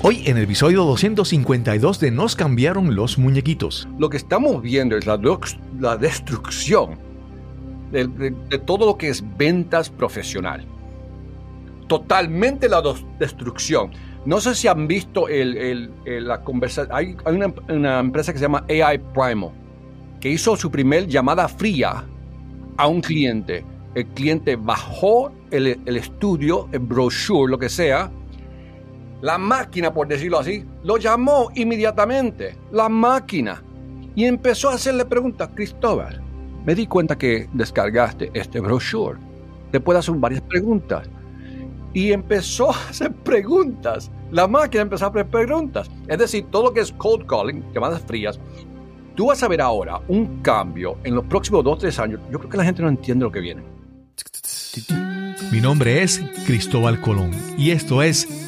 Hoy en el episodio 252 de Nos cambiaron los muñequitos. Lo que estamos viendo es la, la destrucción de, todo lo que es ventas profesional. Totalmente la destrucción. No sé si han visto el, la conversación. Hay, una, empresa que se llama AI Primal que hizo su primer llamada fría a un cliente. El cliente bajó el, el estudio, el brochure, lo que sea, la máquina, por decirlo así, lo llamó inmediatamente, la máquina, y empezó a hacerle preguntas. Cristóbal, me di cuenta que descargaste este brochure. Te puedo hacer varias preguntas. Y empezó a hacer preguntas. La máquina empezó a hacer preguntas. Es decir, todo lo que es cold calling, llamadas frías, tú vas a ver ahora un cambio en los próximos dos o tres años. Yo creo que la gente no entiende lo que viene. Mi nombre es Cristóbal Colón y esto es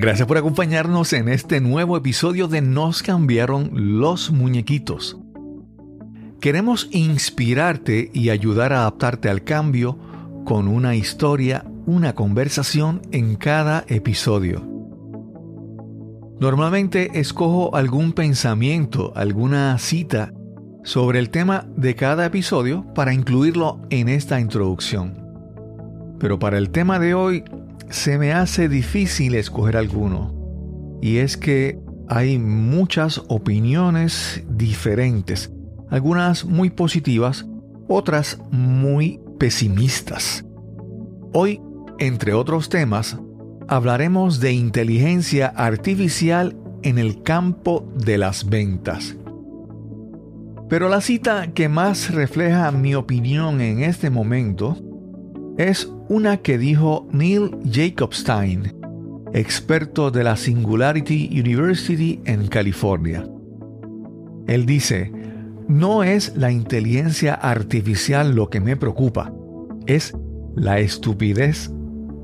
Gracias por acompañarnos en este nuevo episodio de Nos cambiaron los muñequitos. Queremos inspirarte y ayudar a adaptarte al cambio con una historia, una conversación en cada episodio. Normalmente escojo algún pensamiento, alguna cita sobre el tema de cada episodio para incluirlo en esta introducción. Pero para el tema de hoy se me hace difícil escoger alguno. Y es que hay muchas opiniones diferentes, algunas muy positivas, otras muy pesimistas. Hoy, entre otros temas, hablaremos de inteligencia artificial en el campo de las ventas. Pero la cita que más refleja mi opinión en este momento es una que dijo Neil Jacobstein, experto de la Singularity University en California. Él dice, no es la inteligencia artificial lo que me preocupa, es la estupidez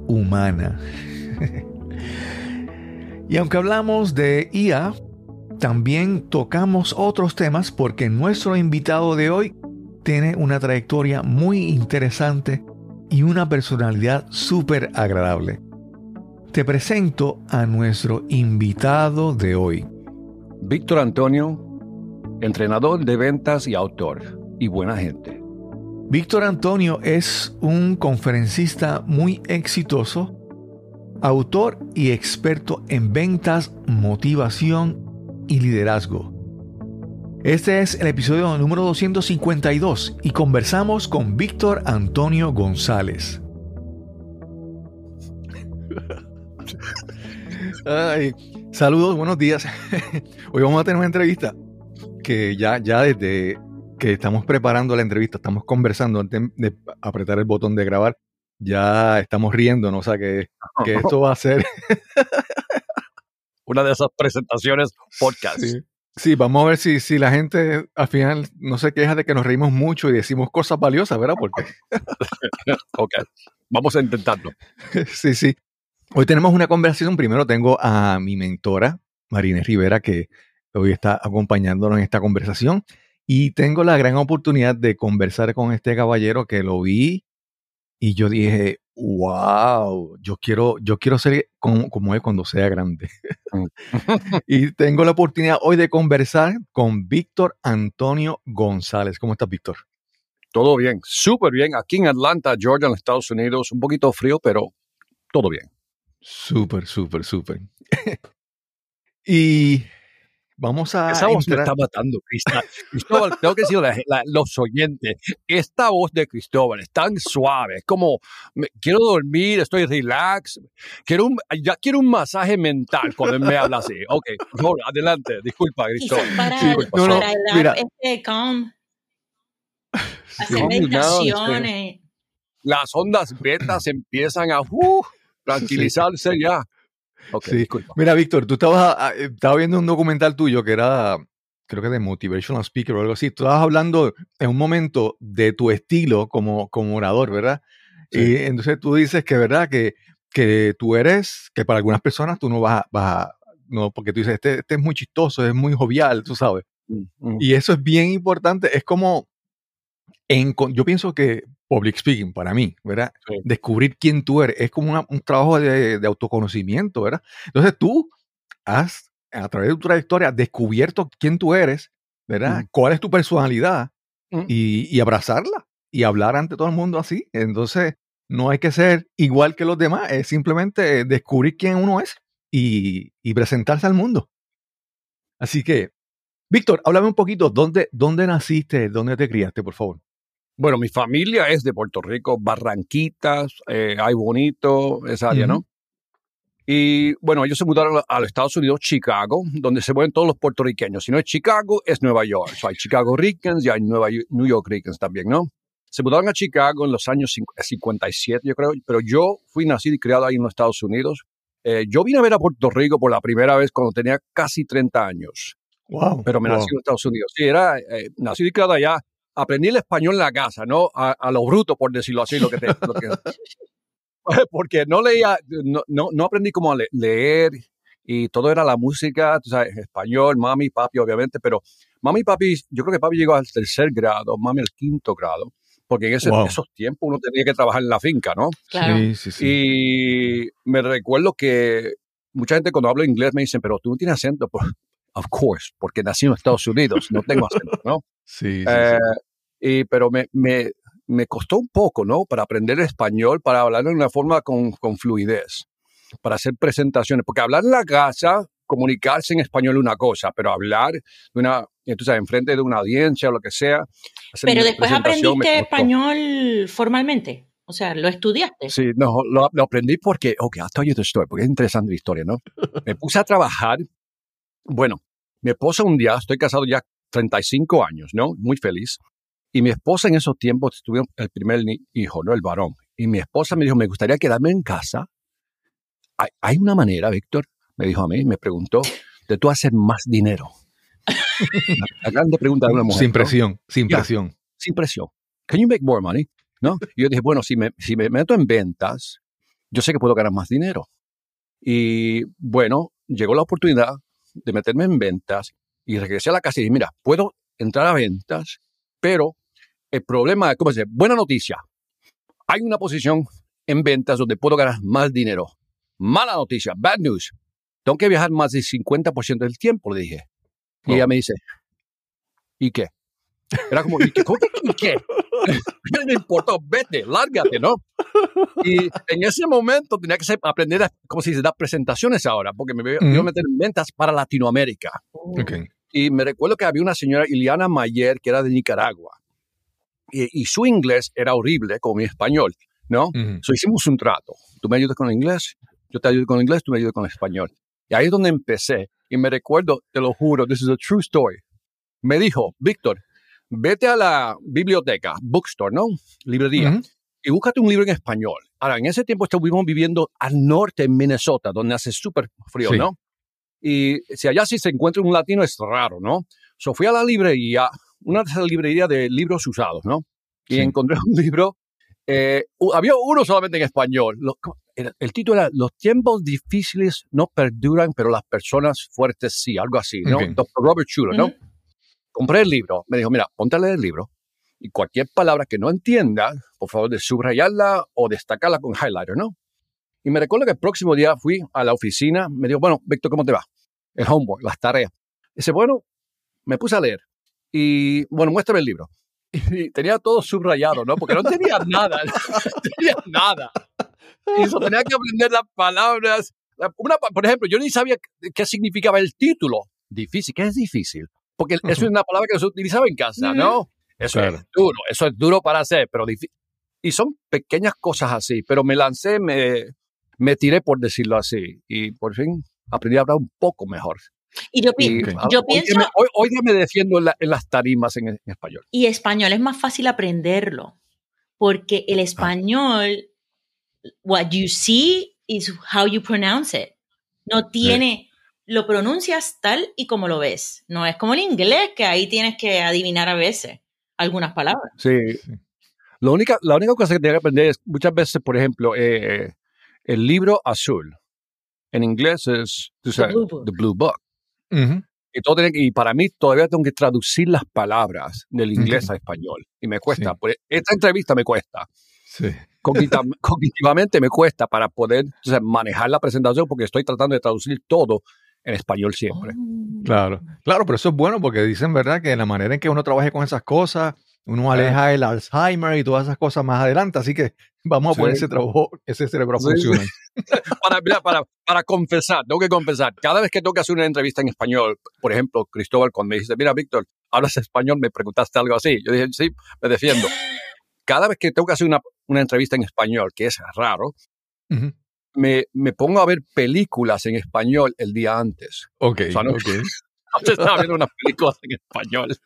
humana. y aunque hablamos de IA, también tocamos otros temas porque nuestro invitado de hoy tiene una trayectoria muy interesante y una personalidad súper agradable. Te presento a nuestro invitado de hoy. Víctor Antonio, entrenador de ventas y autor, y buena gente. Víctor Antonio es un conferencista muy exitoso, autor y experto en ventas, motivación y liderazgo. Este es el episodio número 252 y conversamos con Víctor Antonio González. saludos, buenos días. Hoy vamos a tener una entrevista que ya, ya desde que estamos preparando la entrevista, estamos conversando antes de apretar el botón de grabar, ya estamos riendo, ¿no? O sea que, esto va a ser una de esas presentaciones podcast. Sí, vamos a ver si, si la gente al final no se queja de que nos reímos mucho y decimos cosas valiosas, ¿verdad? Porque. ok, vamos a intentarlo. sí, sí. Hoy tenemos una conversación. Primero tengo a mi mentora, Marina Rivera, que hoy está acompañándonos en esta conversación. Y tengo la gran oportunidad de conversar con este caballero que lo vi y yo dije, wow, yo quiero, yo quiero ser como, como él cuando sea grande. Y tengo la oportunidad hoy de conversar con Víctor Antonio González. ¿Cómo estás, Víctor? Todo bien, súper bien. Aquí en Atlanta, Georgia, en los Estados Unidos, un poquito frío, pero todo bien. Súper, súper, súper. y Vamos a. Esa voz me está matando, Cristóbal. tengo que decir a los oyentes. Esta voz de Cristóbal es tan suave. Es como, quiero dormir, estoy relax. Quiero un, ya quiero un masaje mental cuando me habla así. Ok, por favor, adelante. Disculpa, Cristóbal. Para, sí, no, no, mira. este calm. Hacer meditaciones. Las ondas betas empiezan a uh, tranquilizarse ya. Sí. Mira, Víctor, tú estabas, ah, eh, estabas viendo un documental tuyo que era, creo que de Motivational Speaker o algo así. Tú estabas hablando en un momento de tu estilo como, como orador, ¿verdad? Y entonces tú dices que, ¿verdad? Que, que tú eres, que para algunas personas tú no vas a, vas no, porque tú dices, este, este, es muy chistoso, es muy jovial, tú sabes. Mm, mm. Y eso es bien importante. Es como, en, yo pienso que public speaking para mí, ¿verdad? Descubrir quién tú eres es como un trabajo de, autoconocimiento, ¿verdad? Entonces tú has, a través de tu trayectoria, descubierto quién tú eres, ¿verdad? Mm. ¿Cuál es tu personalidad? Y, y, abrazarla y hablar ante todo el mundo así. Entonces, no hay que ser igual que los demás, es simplemente descubrir quién uno es y, y presentarse al mundo. Así que, Víctor, háblame un poquito, ¿dónde, dónde naciste, dónde te criaste, por favor? Bueno, mi familia es de Puerto Rico, Barranquitas, eh, Ay Bonito, esa área, ¿no? Y bueno, ellos se mudaron a los Estados Unidos, Chicago, donde se mueven todos los puertorriqueños. Si no es Chicago, es Nueva York. hay Chicago Ricans y hay Nueva New York Ricans también, ¿no? Se mudaron a Chicago en los años 57, yo creo, pero yo fui nacido y criado ahí en los Estados Unidos. Eh, yo vine a ver a Puerto Rico por la primera vez cuando tenía casi 30 años. Wow. Pero me nací en Estados Unidos. Sí, era eh, nacido y criado allá aprendí el español en la casa, ¿no? A, lo bruto, por decirlo así, lo que te... porque no leía, no, no, aprendí cómo leer y todo era la música, tú sabes, español, mami, papi, obviamente, pero mami y papi, yo creo que papi llegó al tercer grado, mami al quinto grado, porque en, ese, esos tiempos uno tenía que trabajar en la finca, ¿no? Claro. Sí, sí, sí. Y me recuerdo que mucha gente cuando hablo inglés me dicen, pero tú no tienes acento. Pues, of course, porque nací en Estados Unidos, no tengo acento, ¿no? Sí, sí, eh, y, pero me, me, me, costó un poco, ¿no? Para aprender español, para hablar de una forma con, con fluidez, para hacer presentaciones, porque hablar en la casa, comunicarse en español es una cosa, pero hablar de una, entonces, enfrente de una audiencia o lo que sea. Pero después aprendiste español formalmente. O sea, ¿lo estudiaste? Sí, no, lo, lo, aprendí porque, ok, I'll tell you the story, porque es interesante la historia, ¿no? me puse a trabajar, bueno, mi esposa un día, estoy casado ya 35 años, ¿no? Muy feliz. Y mi esposa en esos tiempos tuvieron el primer hijo, ¿no? El varón. Y mi esposa me dijo, me gustaría quedarme en casa. Hay, una manera, Víctor, me dijo a mí, me preguntó, de tú hacer más dinero. la grande pregunta de una mujer. Sin presión, sin presión. sin presión. Can you make more money? ¿No? Y yo dije, bueno, si me, si me meto en ventas, yo sé que puedo ganar más dinero. Y bueno, llegó la oportunidad de meterme en ventas y regresé a la casa y dije, mira, puedo entrar a ventas, pero el problema es, ¿cómo se dice? Buena noticia. Hay una posición en ventas donde puedo ganar más dinero. Mala noticia, bad news. Tengo que viajar más del 50% del tiempo, le dije. Y ella me dice, ¿y qué? Era como, ¿y qué? ¿Cómo que, ¿y qué? No me importó, vete, lárgate, ¿no? Y en ese momento tenía que aprender a, ¿cómo se dice?, dar presentaciones ahora, porque me iba a meter en ventas para Latinoamérica. Y me recuerdo que había una señora, Iliana Mayer, que era de Nicaragua y, su inglés era horrible como mi español, ¿no? So hicimos un trato. Tú me ayudas con el inglés, yo te ayudo con el inglés, tú me ayudas con el español. Y ahí es donde empecé. Y me recuerdo, te lo juro, this is a true story. Me dijo, Víctor, vete a la biblioteca, bookstore, ¿no? Librería. Y búscate un libro en español. Ahora, en ese tiempo estuvimos viviendo al norte en Minnesota, donde hace súper frío, ¿no? Y si allá sí se encuentra un latino es raro, ¿no? So fui a la librería, una de esas librerías de libros usados, ¿no? Y encontré un libro, eh, había uno solamente en español. el título era Los tiempos difíciles no perduran, pero las personas fuertes sí, algo así, ¿no? Dr. Robert Schuller, ¿no? Compré el libro, me dijo, mira, ponte a leer el libro y cualquier palabra que no entienda, por favor, de subrayarla o destacarla con highlighter, ¿no? Y me recuerdo que el próximo día fui a la oficina, me dijo, bueno, Víctor, ¿cómo te va? El homework, las tareas. Dice, bueno, me puse a leer. Y bueno, muéstrame el libro. Y tenía todo subrayado, ¿no? Porque no tenía nada, no tenía nada. Y eso tenía que aprender las palabras. Una, por ejemplo, yo ni sabía qué significaba el título. Difícil, ¿qué es difícil? Porque eso es una palabra que se utilizaba en casa, ¿no? Eso es duro, eso es duro para hacer, pero difícil. Y son pequeñas cosas así, pero me lancé, me, me tiré por decirlo así, y por fin aprendí a hablar un poco mejor. Y yo, yo pienso... Hoy, me defiendo en, las tarimas en, español. Y español es más fácil aprenderlo, porque el ah. español, what you see is how you pronounce it. no tiene, lo pronuncias tal y como lo ves. No es como el inglés, que ahí tienes que adivinar a veces algunas palabras. Sí. La única, la única cosa que tienes que aprender es muchas veces, por ejemplo, eh, el libro azul. En inglés es tú sabes, The Blue Book. y, todo tiene, y para mí todavía tengo que traducir las palabras del inglés a español. Y me cuesta. Pues, esta entrevista me cuesta. Sí. Cognitivamente me cuesta para poder manejar la presentación porque estoy tratando de traducir todo en español siempre. Oh. Claro, claro, pero eso es bueno porque dicen, ¿verdad?, que la manera en que uno trabaje con esas cosas, uno aleja el Alzheimer y todas esas cosas más adelante. Así que vamos a Sí. poner ese trabajo, ese cerebro a Sí, funcionar. para, para, para confesar, tengo que confesar, cada vez que tengo que hacer una entrevista en español, por ejemplo, Cristóbal, cuando me dice, mira, Víctor, ¿hablas español? Me preguntaste algo así. Yo dije, sí, me defiendo. Cada vez que tengo que hacer una, una entrevista en español, que es raro, me, me pongo a ver películas en español el día antes. Ok, O sea, no- ok. Antes estaba viendo unas películas en español.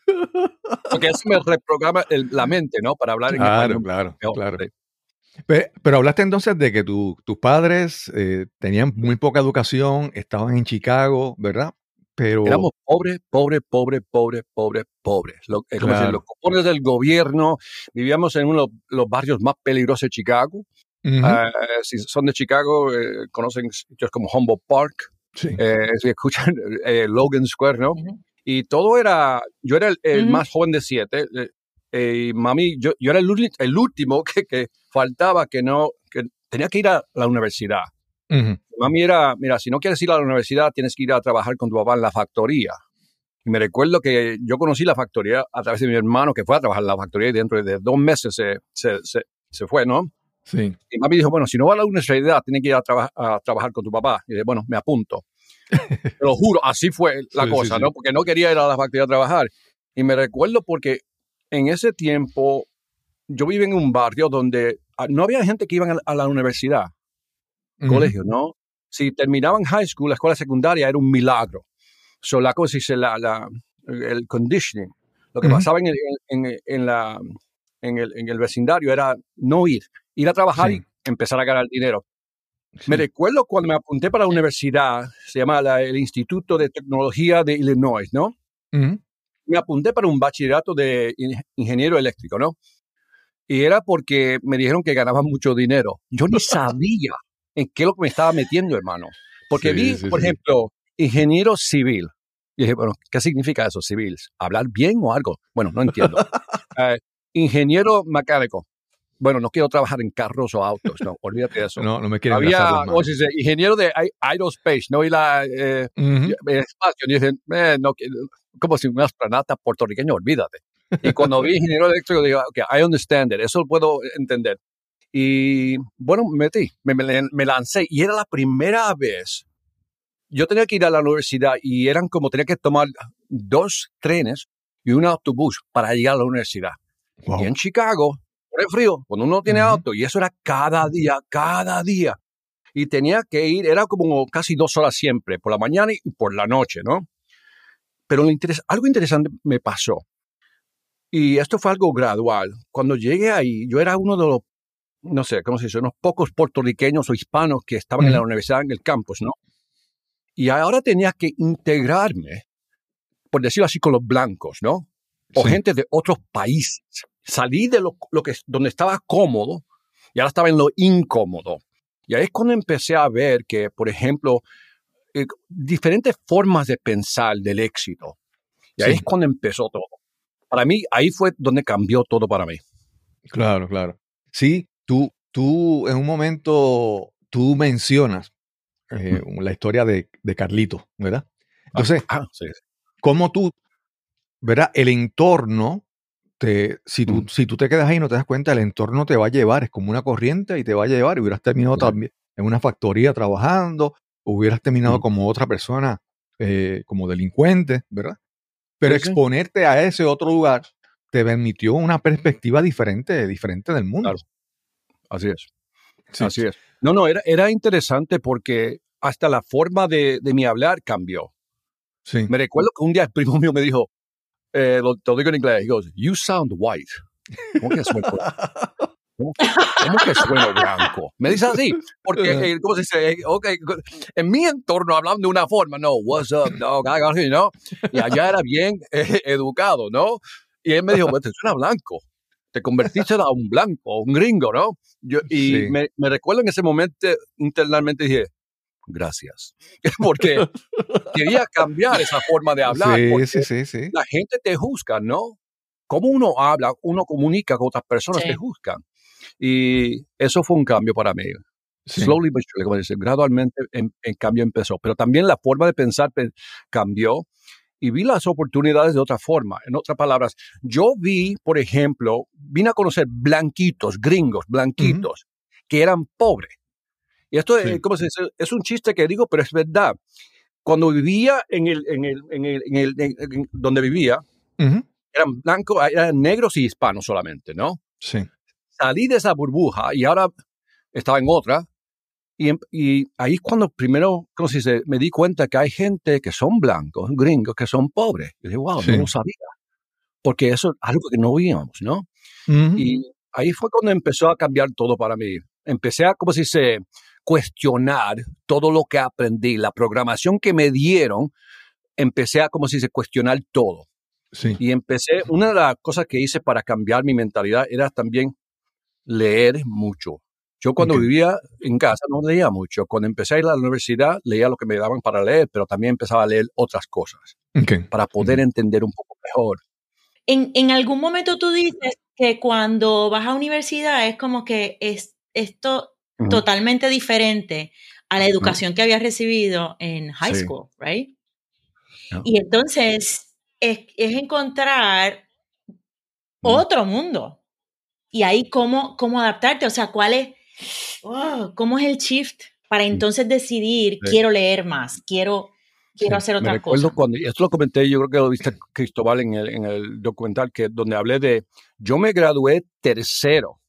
Porque eso me reprograma el- la mente, ¿no? Para hablar en Claro, español. claro, mejor. claro. Sí. Pe- Pero, hablaste entonces de que tu- tus padres eh, tenían muy poca educación, estaban en Chicago, ¿verdad? Pero Éramos pobres, pobres, pobres, pobres, pobres, pobres. Lo, eh, como Claro. decir, los cupones del gobierno. Vivíamos en uno de los barrios más peligrosos de Chicago. Ujú, Eh, si son de Chicago, eh, conocen sitios como Humboldt Park, sí. eh, si escuchan eh, Logan Square, ¿no? Y todo era, yo era el, más joven de siete. eh, eh, y mami, yo, yo era el, último que, que faltaba, que no, que tenía que ir a la universidad. Ujú, Mami era, mira, si no quieres ir a la universidad, tienes que ir a trabajar con tu papá en la factoría. Y me recuerdo que yo conocí la factoría a través de mi hermano que fue a trabajar en la factoría y dentro de dos meses se, se, se, se fue, ¿no? Sí. Y mami dijo, bueno, si no va a la universidad, tienes que ir a, traba- a trabajar con tu papá. Y dije, bueno, me apunto. Te lo juro, así fue la Sí, cosa, sí. ¿no? Porque no quería ir a la factoría a trabajar. Y me recuerdo porque en ese tiempo yo vivía en un barrio donde ah, no había gente que iban a la- universidad Ujú, colegio, ¿no? Si terminaban high school, la escuela secundaria era un milagro. So, la cosa la, la- el conditioning. Lo que pasaba en el, en, en la, en, el, en el vecindario era no ir, ir a trabajar Sí. y empezar a ganar dinero. sí. Me recuerdo cuando me apunté para la universidad, se llama la- el Instituto de Tecnología de Illinois, ¿no? Ujú, me apunté para un bachillerato de in- ingeniero eléctrico, ¿no? Y era porque me dijeron que ganaban mucho dinero. Yo ni sabía en qué lo que me estaba metiendo, hermano. Porque Sí, vi, sí, por ejemplo, ingeniero civil. Y dije, bueno, ¿qué significa eso, civil? ¿Hablar bien o algo? Bueno, no entiendo. Eh, ingeniero mecánico. Bueno, no quiero trabajar en carros o autos, no, olvídate de eso. No, no me enlazar Había, las ¿cómo manos. se dice? Ingeniero de ae- aerospace, ¿no? Y la, eh, Ujú, el espacio. Y dicen, eh, no, como si un astronauta puertorriqueño, olvídate. Y cuando vi ingeniero eléctrico, digo, ok, I understand it, eso lo puedo entender. Y bueno, me metí, me, me- me lancé y era la primera vez. Yo tenía que ir a la universidad y eran como tenía que tomar dos trenes y un autobús para llegar a la universidad. wow. Y en Chicago, el frío, cuando uno no tiene auto, y eso era cada día, cada día. Y tenía que ir, era como casi dos horas siempre, por la mañana y por la noche, ¿no? Pero lo interes- algo interesante me pasó. Y esto fue algo gradual. Cuando llegué ahí, yo era uno de los, no sé, ¿cómo se dice? Unos pocos puertorriqueños o hispanos que estaban en la universidad, en el campus, ¿no? Y ahora tenía que integrarme, por decirlo así, con los blancos, ¿no? o Sí. gente de otros países. Salí de lo, lo que, donde estaba cómodo y ahora estaba en lo incómodo. Y ahí es cuando empecé a ver que, por ejemplo, eh, diferentes formas de pensar del éxito. Y ahí Sí. es cuando empezó todo. Para mí, ahí fue donde cambió todo para mí. Claro, claro. Sí, tú, tú en un momento, tú mencionas eh, la historia de, de Carlito, ¿verdad? Entonces, Ah, sí. ¿cómo tú, ¿verdad? El entorno, te, si, tú, Mm. si tú te quedas ahí y no te das cuenta, el entorno te va a llevar, es como una corriente y te va a llevar y hubieras terminado Claro. también en una factoría trabajando, hubieras terminado Mm. como otra persona, eh, como delincuente, ¿verdad? Pero Sí, sí. exponerte a ese otro lugar te permitió una perspectiva diferente, diferente del mundo. Claro. Así es. Sí. Así es. No, no, era, era interesante porque hasta la forma de, de mi hablar cambió. Sí. Me recuerdo que un día el primo mío me dijo, eh, lo, te lo digo en inglés, he goes, you sound white. ¿Cómo que white? ¿Cómo, cómo que sueno blanco? Me dice así, porque, eh, ¿cómo se dice? Eh, Ok, en mi entorno hablan de una forma, no, what's up, dog, I got you, ¿no? Y allá era bien eh, educado, ¿no? Y él me dijo, pues te suena blanco, te convertiste a un blanco, un gringo, ¿no? Yo, y Sí. me, me recuerdo en ese momento, internamente dije, gracias, porque quería cambiar esa forma de hablar, sí, porque sí, sí, sí. la gente te juzga, ¿no? Cómo uno habla, uno comunica con otras personas, Sí. te juzgan. Y eso fue un cambio para mí. Sí. Slowly but surely, como dice, gradualmente en- el cambio empezó. Pero también la forma de pensar pe- cambió y vi las oportunidades de otra forma. En otras palabras, yo vi, por ejemplo, vine a conocer blanquitos, gringos, blanquitos, que eran pobres. Y esto Sí. es, ¿cómo se dice? es un chiste que digo, pero es verdad. Cuando vivía en el, en el, en el, en el- en- donde vivía, eran blancos, eran negros y hispanos solamente, ¿no? Sí. salí de esa burbuja y ahora estaba en otra. Y, em- y ahí es cuando primero, ¿cómo se dice? Me di cuenta que hay gente que son blancos, gringos, que son pobres. Y dije, wow, Sí. no lo sabía. Porque eso es algo que no veíamos, ¿no? Y ahí fue cuando empezó a cambiar todo para mí. Empecé a, ¿cómo se dice? Cuestionar todo lo que aprendí, la programación que me dieron, empecé a, ¿cómo se dice? Cuestionar todo. Sí. Y empecé, una de las cosas que hice para cambiar mi mentalidad era también leer mucho. Yo cuando Ok. vivía en casa no leía mucho. Cuando empecé a ir a la universidad leía lo que me daban para leer, pero también empezaba a leer otras cosas Ok. para poder entender un poco mejor. En, en algún momento tú dices que cuando vas a universidad es como que es esto Totalmente diferente a la educación que habías recibido en high Sí. school, right? Yeah. Y entonces es, es encontrar Mm. otro mundo. Y ahí cómo, cómo adaptarte, o sea, cuál es, oh, cómo es el shift para entonces decidir, Sí. quiero leer más, quiero, quiero Sí, hacer Me otra recuerdo cosa. cuando, y esto lo comenté, yo creo que lo viste Cristóbal en el, en el documental, que donde hablé de, yo me gradué tercero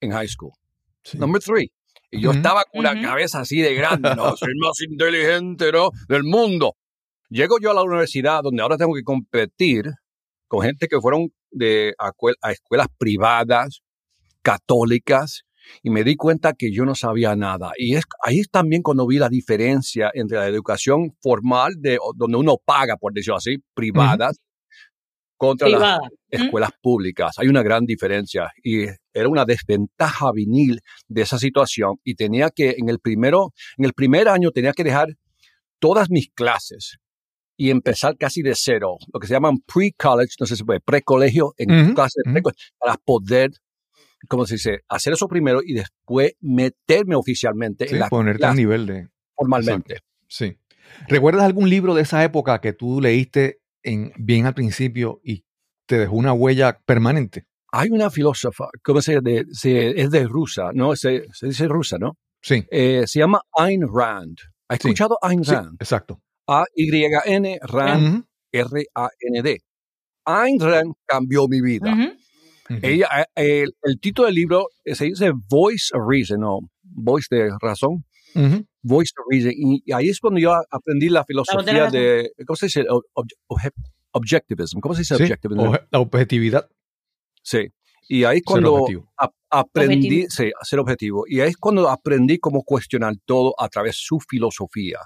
en high school. Sí. number three. Y yo Ujú. estaba con una Ujú. cabeza así de grande, ¿no? Soy el más inteligente, ¿no? Del mundo. Llego yo a la universidad donde ahora tengo que competir con gente que fueron de a, a escuelas privadas, católicas, y me di cuenta que yo no sabía nada. Y es, ahí es también cuando vi la diferencia entre la educación formal, de, donde uno paga, por decirlo así, privadas, contra las. ¿Mm? escuelas públicas. Hay una gran diferencia y era una desventaja vinil de esa situación y tenía que en el primero, en el primer año tenía que dejar todas mis clases y empezar casi de cero, lo que se llaman pre-college, no sé si puede, pre-colegio, en clases para poder, como se dice, hacer eso primero y después meterme oficialmente Sí, en la ponerte clase nivel de. formalmente. Sí. ¿Recuerdas algún libro de esa época que tú leíste en, bien al principio y te dejó una huella permanente? Hay una filósofa, ¿cómo se, de, se- es de rusa, ¿no? Se, se dice rusa, ¿no? Sí. Eh, se llama Ayn Rand. ¿Has Sí. escuchado Ayn Sí, Rand? exacto. A-Y-N, Rand, Ujú, R-A-N-D. Ayn Rand cambió mi vida. Ujú. ujú. Ella, eh, el, el título del libro eh, se dice Voice of Reason, o Voice de Razón, Ujú, Voice of Reason. Y, y ahí es cuando yo aprendí la filosofía de, ¿cómo se dice? Ob- ob- obje- objectivism. ¿Cómo se dice Sí, objectivism? La objetividad. Sí. Y ahí es cuando aprendí, Objetivo. sí, a ser objetivo. Y ahí es cuando aprendí cómo cuestionar todo a través de su filosofía.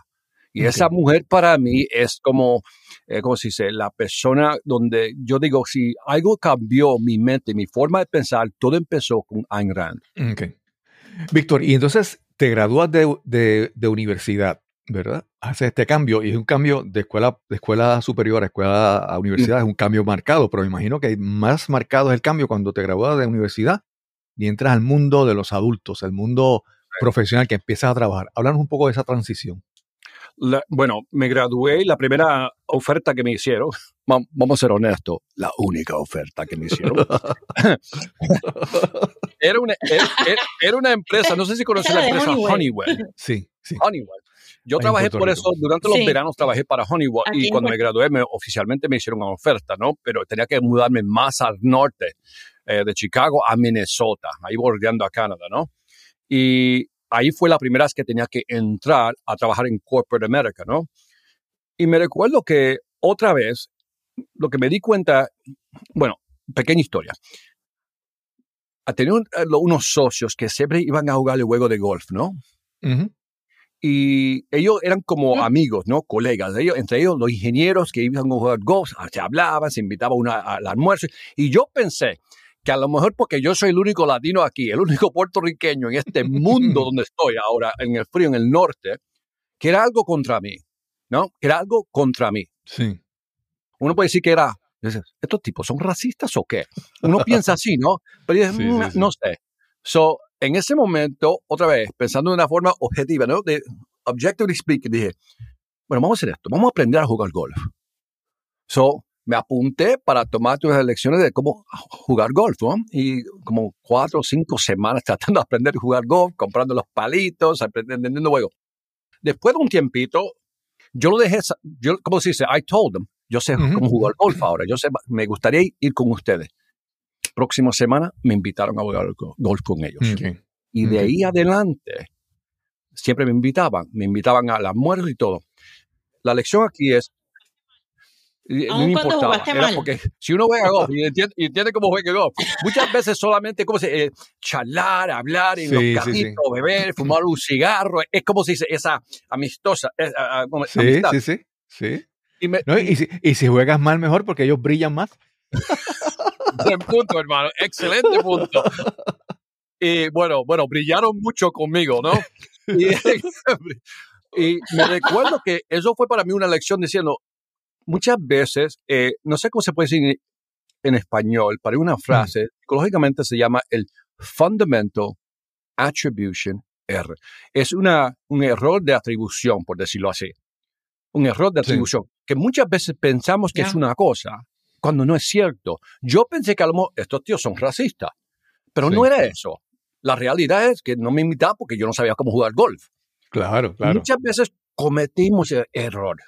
Y esa mujer para mí es como, eh, ¿cómo se dice? La persona donde yo digo, si algo cambió mi mente, mi forma de pensar, todo empezó con Ayn Rand. Ok. Víctor, y entonces te gradúas de, de- de universidad, ¿verdad? Haces este cambio y es un cambio de escuela, de escuela superior a escuela a universidad, es un cambio marcado, pero me imagino que más marcado es el cambio cuando te gradúas de universidad y entras al mundo de los adultos, el mundo profesional que empiezas a trabajar. Háblanos un poco de esa transición. La- bueno, me gradué y la primera oferta que me hicieron, va- vamos a ser honestos, la única oferta que me hicieron, era una, era, era- era una empresa, no sé si conoces la empresa Honeywell. Honeywell. Sí, sí. Honeywell. Yo Ahí trabajé por eso, durante los Sí. veranos trabajé para Honeywell Aquí y cuando me gradué me, oficialmente me hicieron una oferta, ¿no? Pero tenía que mudarme más al norte, eh, de Chicago a Minnesota, ahí bordeando a Canadá, ¿no? Y ahí fue la primera vez que tenía que entrar a trabajar en Corporate America, ¿no? Y me recuerdo que otra vez, lo que me di cuenta, bueno, pequeña historia. Tenía un- eh, unos socios que siempre iban a jugar el juego de golf, ¿no? Y ellos eran como amigos, ¿no? Colegas. Ellos, entre ellos, los ingenieros que iban a jugar golf, ah, se hablaban, se invitaba uno a- al almuerzo. Y yo pensé que a lo mejor porque yo soy el único latino aquí, el único puertorriqueño en este mundo donde estoy ahora, en el frío, en el norte, que era algo contra mí, ¿no? Que era algo contra mí. Sí. Uno puede decir que era, dices, ¿estos tipos son racistas o qué? Uno piensa así, ¿no? Pero yo, Sí, "Mm, sí, sí. no sé. So, en ese momento, otra vez, pensando de una forma objetiva, ¿no? De objectively speaking, dije, bueno, vamos a hacer esto, vamos a aprender a jugar golf. So, me apunté para tomar unas lecciones de cómo jugar golf, ¿no? Y como cuatro o cinco semanas tratando de aprender a jugar golf, comprando los palitos, aprendiendo juego. Después de un tiempito, yo lo dejé, yo, ¿cómo se dice? I told them, yo sé Ujú. cómo jugar golf ahora, yo sé, me gustaría ir con ustedes. Próxima semana me invitaron a jugar go- golf con ellos. Ok. Y de ahí adelante, siempre me invitaban, me invitaban al almuerzo y todo. La lección aquí es, y no me importaba, era mal. porque si uno juega golf y entiende, y entiende cómo juega golf, muchas veces solamente como se, eh, charlar, hablar en Sí, los sí, carritos, beber, fumar un cigarro, es como se dice, esa amistosa, Sí, amistad. sí, sí. sí. Y me- No, y, si, y si juegas mal, mejor porque ellos brillan más. Buen punto, hermano. Excelente punto. Y bueno, bueno, brillaron mucho conmigo, ¿no? Y, y me recuerdo que eso fue para mí una lección diciendo, muchas veces, eh, no sé cómo se puede decir en, español, para una frase, psicológicamente se llama el fundamental attribution error. Es una, un error de atribución, por decirlo así. Un error de Sí. Que muchas veces pensamos que es una cosa, cuando no es cierto. Yo pensé que a lo mejor estos tíos son racistas, pero Sí. no era eso. La realidad es que no me invitaban porque yo no sabía cómo jugar golf. Claro, claro. Muchas veces cometimos el error.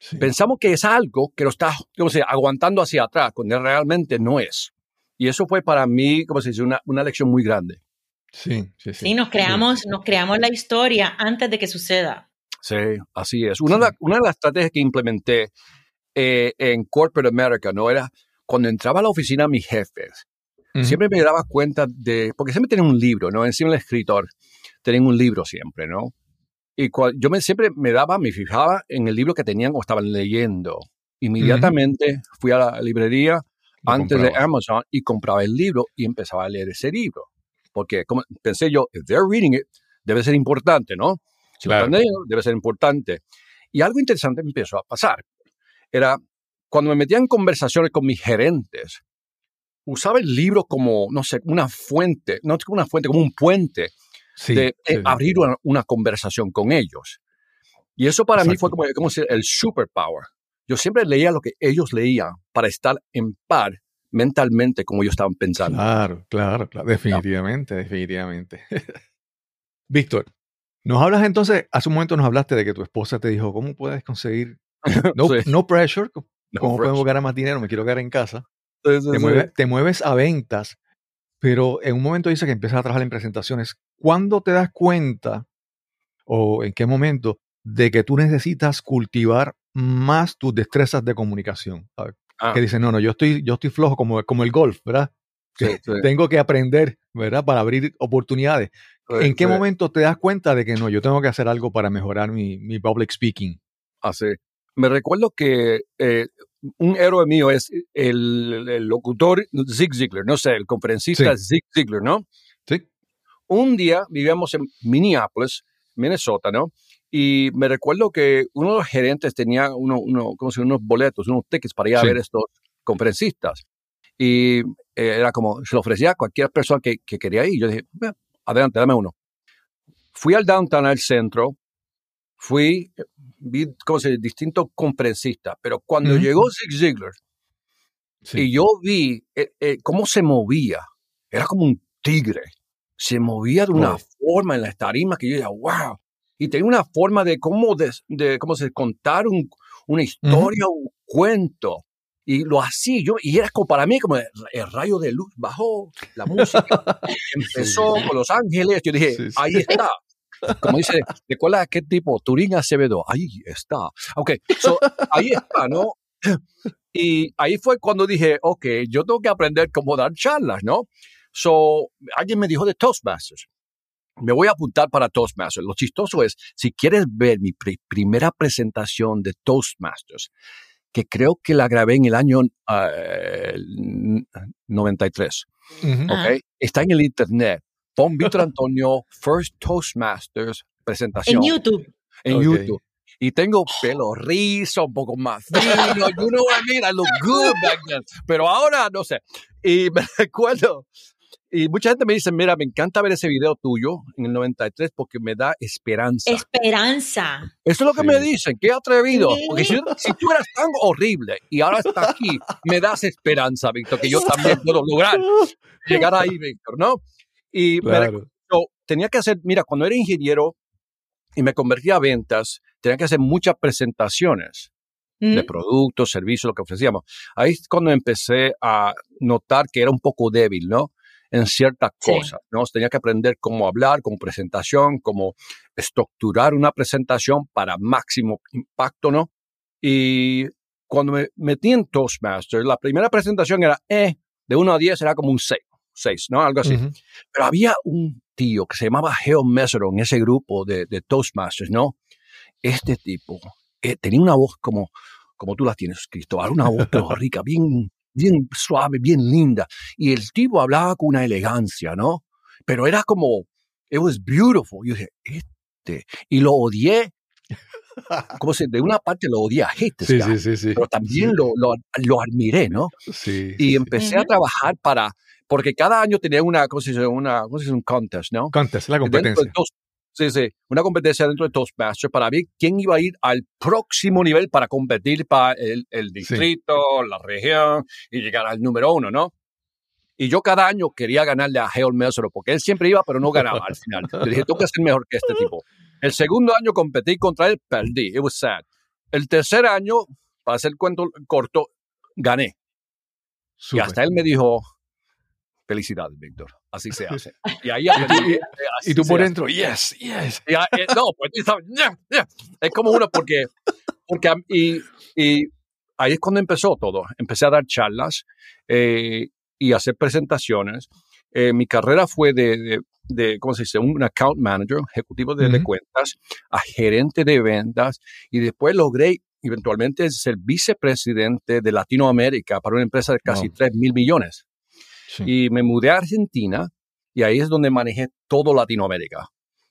Sí. Pensamos que es algo que lo está aguantando hacia atrás, cuando realmente no es. Y eso fue para mí, como se dice, una, una lección muy grande. Sí, sí, sí. Sí, nos creamos, nos creamos la historia antes de que suceda. Sí, así es. Una, de, la- una de las estrategias que implementé eh, en Corporate America, ¿no? Era cuando entraba a la oficina mis jefes, siempre me daba cuenta de, porque siempre tienen un libro, ¿no? Encima del escritor, tienen un libro siempre, ¿no? Y cua- yo me, siempre me daba, me fijaba en el libro que tenían o estaban leyendo. Inmediatamente fui a la librería Lo antes de. Amazon y compraba el libro y empezaba a leer ese libro. Porque como, pensé yo, if they're reading it, debe ser importante, ¿no? Si Claro. debe ser importante. Y algo interesante empezó a pasar. Era cuando me metía en conversaciones con mis gerentes, usaba el libro como, no sé, una fuente, no como una fuente, como un puente Sí, de sí, eh, abrir una, una conversación con ellos. Y eso para mí fue como, como si- el superpower. Yo siempre leía lo que ellos leían para estar en par mentalmente como ellos estaban pensando. Claro, claro, claro. Definitivamente, definitivamente. Víctor, nos hablas entonces, hace un momento nos hablaste de que tu esposa te dijo, ¿cómo puedes conseguir? No, Sí. no pressure, ¿cómo No, podemos ganar más dinero? Me quiero quedar en casa. Sí, sí, Te, sí. mueve- te mueves a ventas, pero en un momento dice que empiezas a trabajar en presentaciones. ¿Cuándo te das cuenta o en qué momento de que tú necesitas cultivar más tus destrezas de comunicación? Ah, Que dices, no, no, yo estoy, yo estoy flojo como, como el golf, ¿verdad? que Tengo que aprender, ¿verdad? Para abrir oportunidades. Sí, ¿En qué sí. momento te das cuenta de que no, yo tengo que hacer algo para mejorar mi, mi public speaking? Así. Me recuerdo que eh, un héroe mío es el, el locutor Zig Ziglar, no sé, el conferencista Zig Ziglar, ¿no? Sí. Un día vivíamos en Minneapolis, Minnesota, ¿no? Y me recuerdo que uno de los gerentes tenía uno, uno, ¿cómo se unos boletos, unos tickets para ir a Sí. ver estos conferencistas. Y eh, era como, se lo ofrecía a cualquier persona que, que quería ir. Yo dije, "Bueno, adelante, dame uno. Fui al downtown, al centro, fui, vi, ¿cómo se dice? Distintos conferencistas, pero cuando llegó Zig Ziglar Sí. y yo vi eh, eh, cómo se movía, era como un tigre, se movía de una forma en las tarimas que yo decía, wow, y tenía una forma de cómo, de, de cómo se contar un- una historia, un cuento. Y lo hacía yo, y era como para mí como el, el rayo de luz bajó, la música empezó con Los Ángeles. Yo dije, Sí, sí. ahí está. Como dice, ¿recuerda qué tipo? Turín Acevedo. Ahí está. Ok, so, ahí está, ¿no? Y ahí fue cuando dije, ok, yo tengo que aprender cómo dar charlas, ¿no? So, alguien me dijo de Toastmasters. Me voy a apuntar para Toastmasters. Lo chistoso es, si quieres ver mi pri- primera presentación de Toastmasters, que creo que la grabé en el año n- 93, Ujú. Ah. ¿ok? Está en el internet. Pon Víctor Antonio First Toastmasters presentación En YouTube. en Ok. YouTube. Y tengo pelo rizo, un poco más fino. You know what I mean? I look good back then. Pero ahora, no sé. Y me recuerdo. Y mucha gente me dice, mira, me encanta ver ese video tuyo en el 93 porque me da esperanza. Esperanza. Eso es lo que Sí. me dicen, qué atrevido. Sí. Porque si, si tú eras tan horrible y ahora estás aquí, me das esperanza, Víctor, que yo también puedo lograr llegar ahí, Víctor, ¿no? Y me Claro. yo tenía que hacer, mira, cuando era ingeniero y me convertí a ventas, tenía que hacer muchas presentaciones de ¿Mm? productos, servicios, lo que ofrecíamos. Ahí es cuando empecé a notar que era un poco débil, ¿no? En ciertas Sí. cosas, ¿no? Tenía que aprender cómo hablar, cómo presentación, cómo estructurar una presentación para máximo impacto, ¿no? Y cuando me metí en Toastmasters, la primera presentación era, eh, de 1 a 10 era como un 6, 6, ¿no? Algo así. Pero había un tío que se llamaba Geo Mesero en ese grupo de, de Toastmasters, ¿no? Este tipo eh, tenía una voz como, como tú la tienes, Cristóbal, una voz pero rica, bien, bien suave, bien linda. Y el tipo hablaba con una elegancia, ¿no? Pero era como, it was beautiful. Yo dije, este. Y lo odié. Como si de una parte lo odié, hate this Sí, guy, sí, sí, sí. pero también lo, lo, lo admiré, ¿no? Sí, Y empecé a trabajar para, porque cada año tenía una, ¿cómo se dice? Una, ¿cómo se dice? Un contest, ¿no? Contest, la competencia. Toast- sí, sí, una competencia dentro de Toastmasters para ver quién iba a ir al próximo nivel para competir para el, el distrito, la región y llegar al número uno, ¿no? Y yo cada año quería ganarle a Harold Mesero porque él siempre iba, pero no ganaba al final. Yo dije, tengo que ser mejor que este tipo. El segundo año competí contra él, perdí. It was sad. El tercer año, para hacer el cuento corto, gané. Y hasta él me dijo, felicidades, Víctor. Así se hace. Y ahí aprendí, así Y tú por dentro, yes, yes. Y, eh, no, pues ya, ya. es como uno porque, porque y, y ahí es cuando empezó todo. Empecé a dar charlas eh, y hacer presentaciones. Eh, mi carrera fue de, de, de, ¿cómo se dice? Un account manager, ejecutivo de, cuentas, a gerente de ventas y después logré eventualmente ser vicepresidente de Latinoamérica para una empresa de casi Wow. 3 mil millones. Sí. Y me mudé a Argentina y ahí es donde manejé todo Latinoamérica.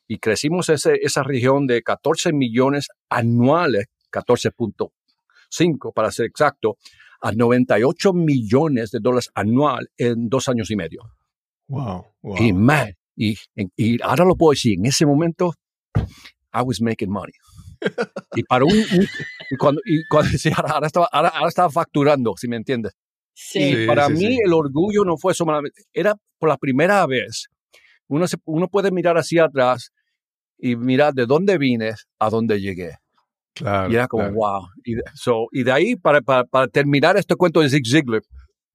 Y crecimos ese, esa región de 14 millones anuales, 14.5 para ser exacto, a 98 millones de dólares anual en dos años y medio. Wow, wow. Y man, y, y ahora lo puedo decir, en ese momento, I was making money. y para un, y cuando, y cuando sí, ahora, ahora estaba, ahora, ahora estaba facturando, si me entiendes. Sí. Y para sí, mí sí. el orgullo no fue solamente, era por la primera vez. Uno, se- uno puede mirar hacia atrás y mirar de dónde vine a dónde llegué. Claro. y era como, claro. wow. Y de, so, y de ahí, para, para, para terminar este cuento de Zig Ziglar,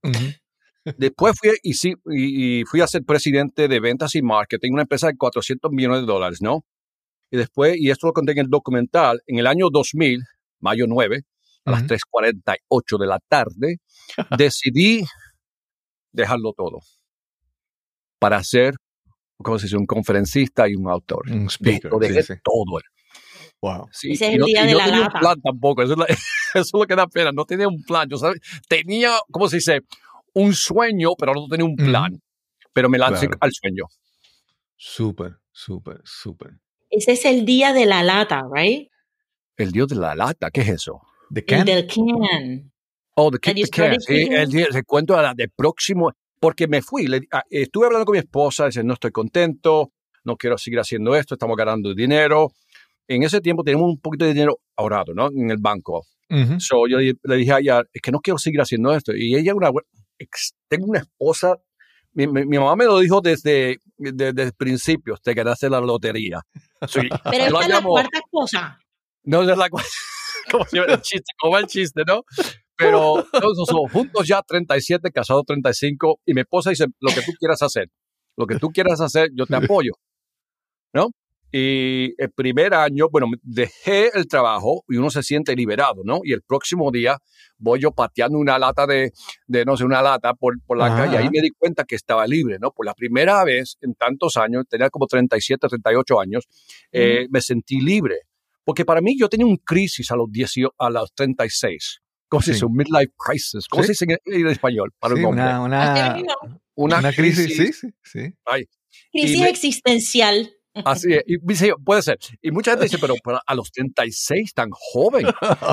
Ujú. después fui, y, sí, y, y fui a ser presidente de ventas y marketing, una empresa de 400 millones de dólares, ¿no? Y después, y esto lo conté en el documental, en el año 2000, mayo 9, a las Ujú. 3.48 de la tarde, decidí dejarlo todo para ser, ¿cómo se dice? Un conferencista y un autor. Un De- speaker. lo sí, dejé sí. todo. Wow. Sí, Ese es el no, día de no la tenía lata. un plan tampoco. Eso es, la- eso es lo que da pena. No tenía un plan. Yo sabía- tenía, ¿cómo se dice? Un sueño, pero no tenía un plan. Pero me lancé Claro. al sueño. Súper, súper, súper. Ese es el día de la lata, right? El dios de la lata, ¿qué es eso? ¿De El can? del can. Oh, the you the can. Sí, el, el cuento de la de próximo. Porque me fui. le- ah, estuve hablando con mi esposa. Dice, no estoy contento. No quiero seguir haciendo esto. Estamos ganando dinero. En ese tiempo teníamos un poquito de dinero ahorrado, ¿no? En el banco. Ujú. So, yo le, le dije a ella, es que no quiero seguir haciendo esto. Y ella, una, tengo una esposa, mi, mi- mi mamá me lo dijo desde, desde el principio, te ganaste la lotería. So, yo Pero esta es la cuarta cosa. no es la cu- como si fuera el chiste, como el chiste, ¿no? Pero nosotros somos juntos ya 37, casados 35, y mi esposa dice, lo que tú quieras hacer, lo que tú quieras hacer, yo te apoyo, ¿no? Y el primer año, bueno, dejé el trabajo y uno se siente liberado, ¿no? Y el próximo día voy yo pateando una lata de, de no sé, una lata por, por la calle. Ahí me di cuenta que estaba libre, ¿no? Por la primera vez en tantos años, tenía como 37, 38 años, eh, me sentí libre. Porque para mí yo tenía un crisis a los, 10, a los 36. ¿Cómo se dice? Un midlife crisis. ¿Cómo se dice en, español? Para un hombre? Una, una, una, crisis, sí, sí. sí. Ay, crisis existencial. Así es, y puede ser. Y mucha gente dice, pero, a los 36, tan joven.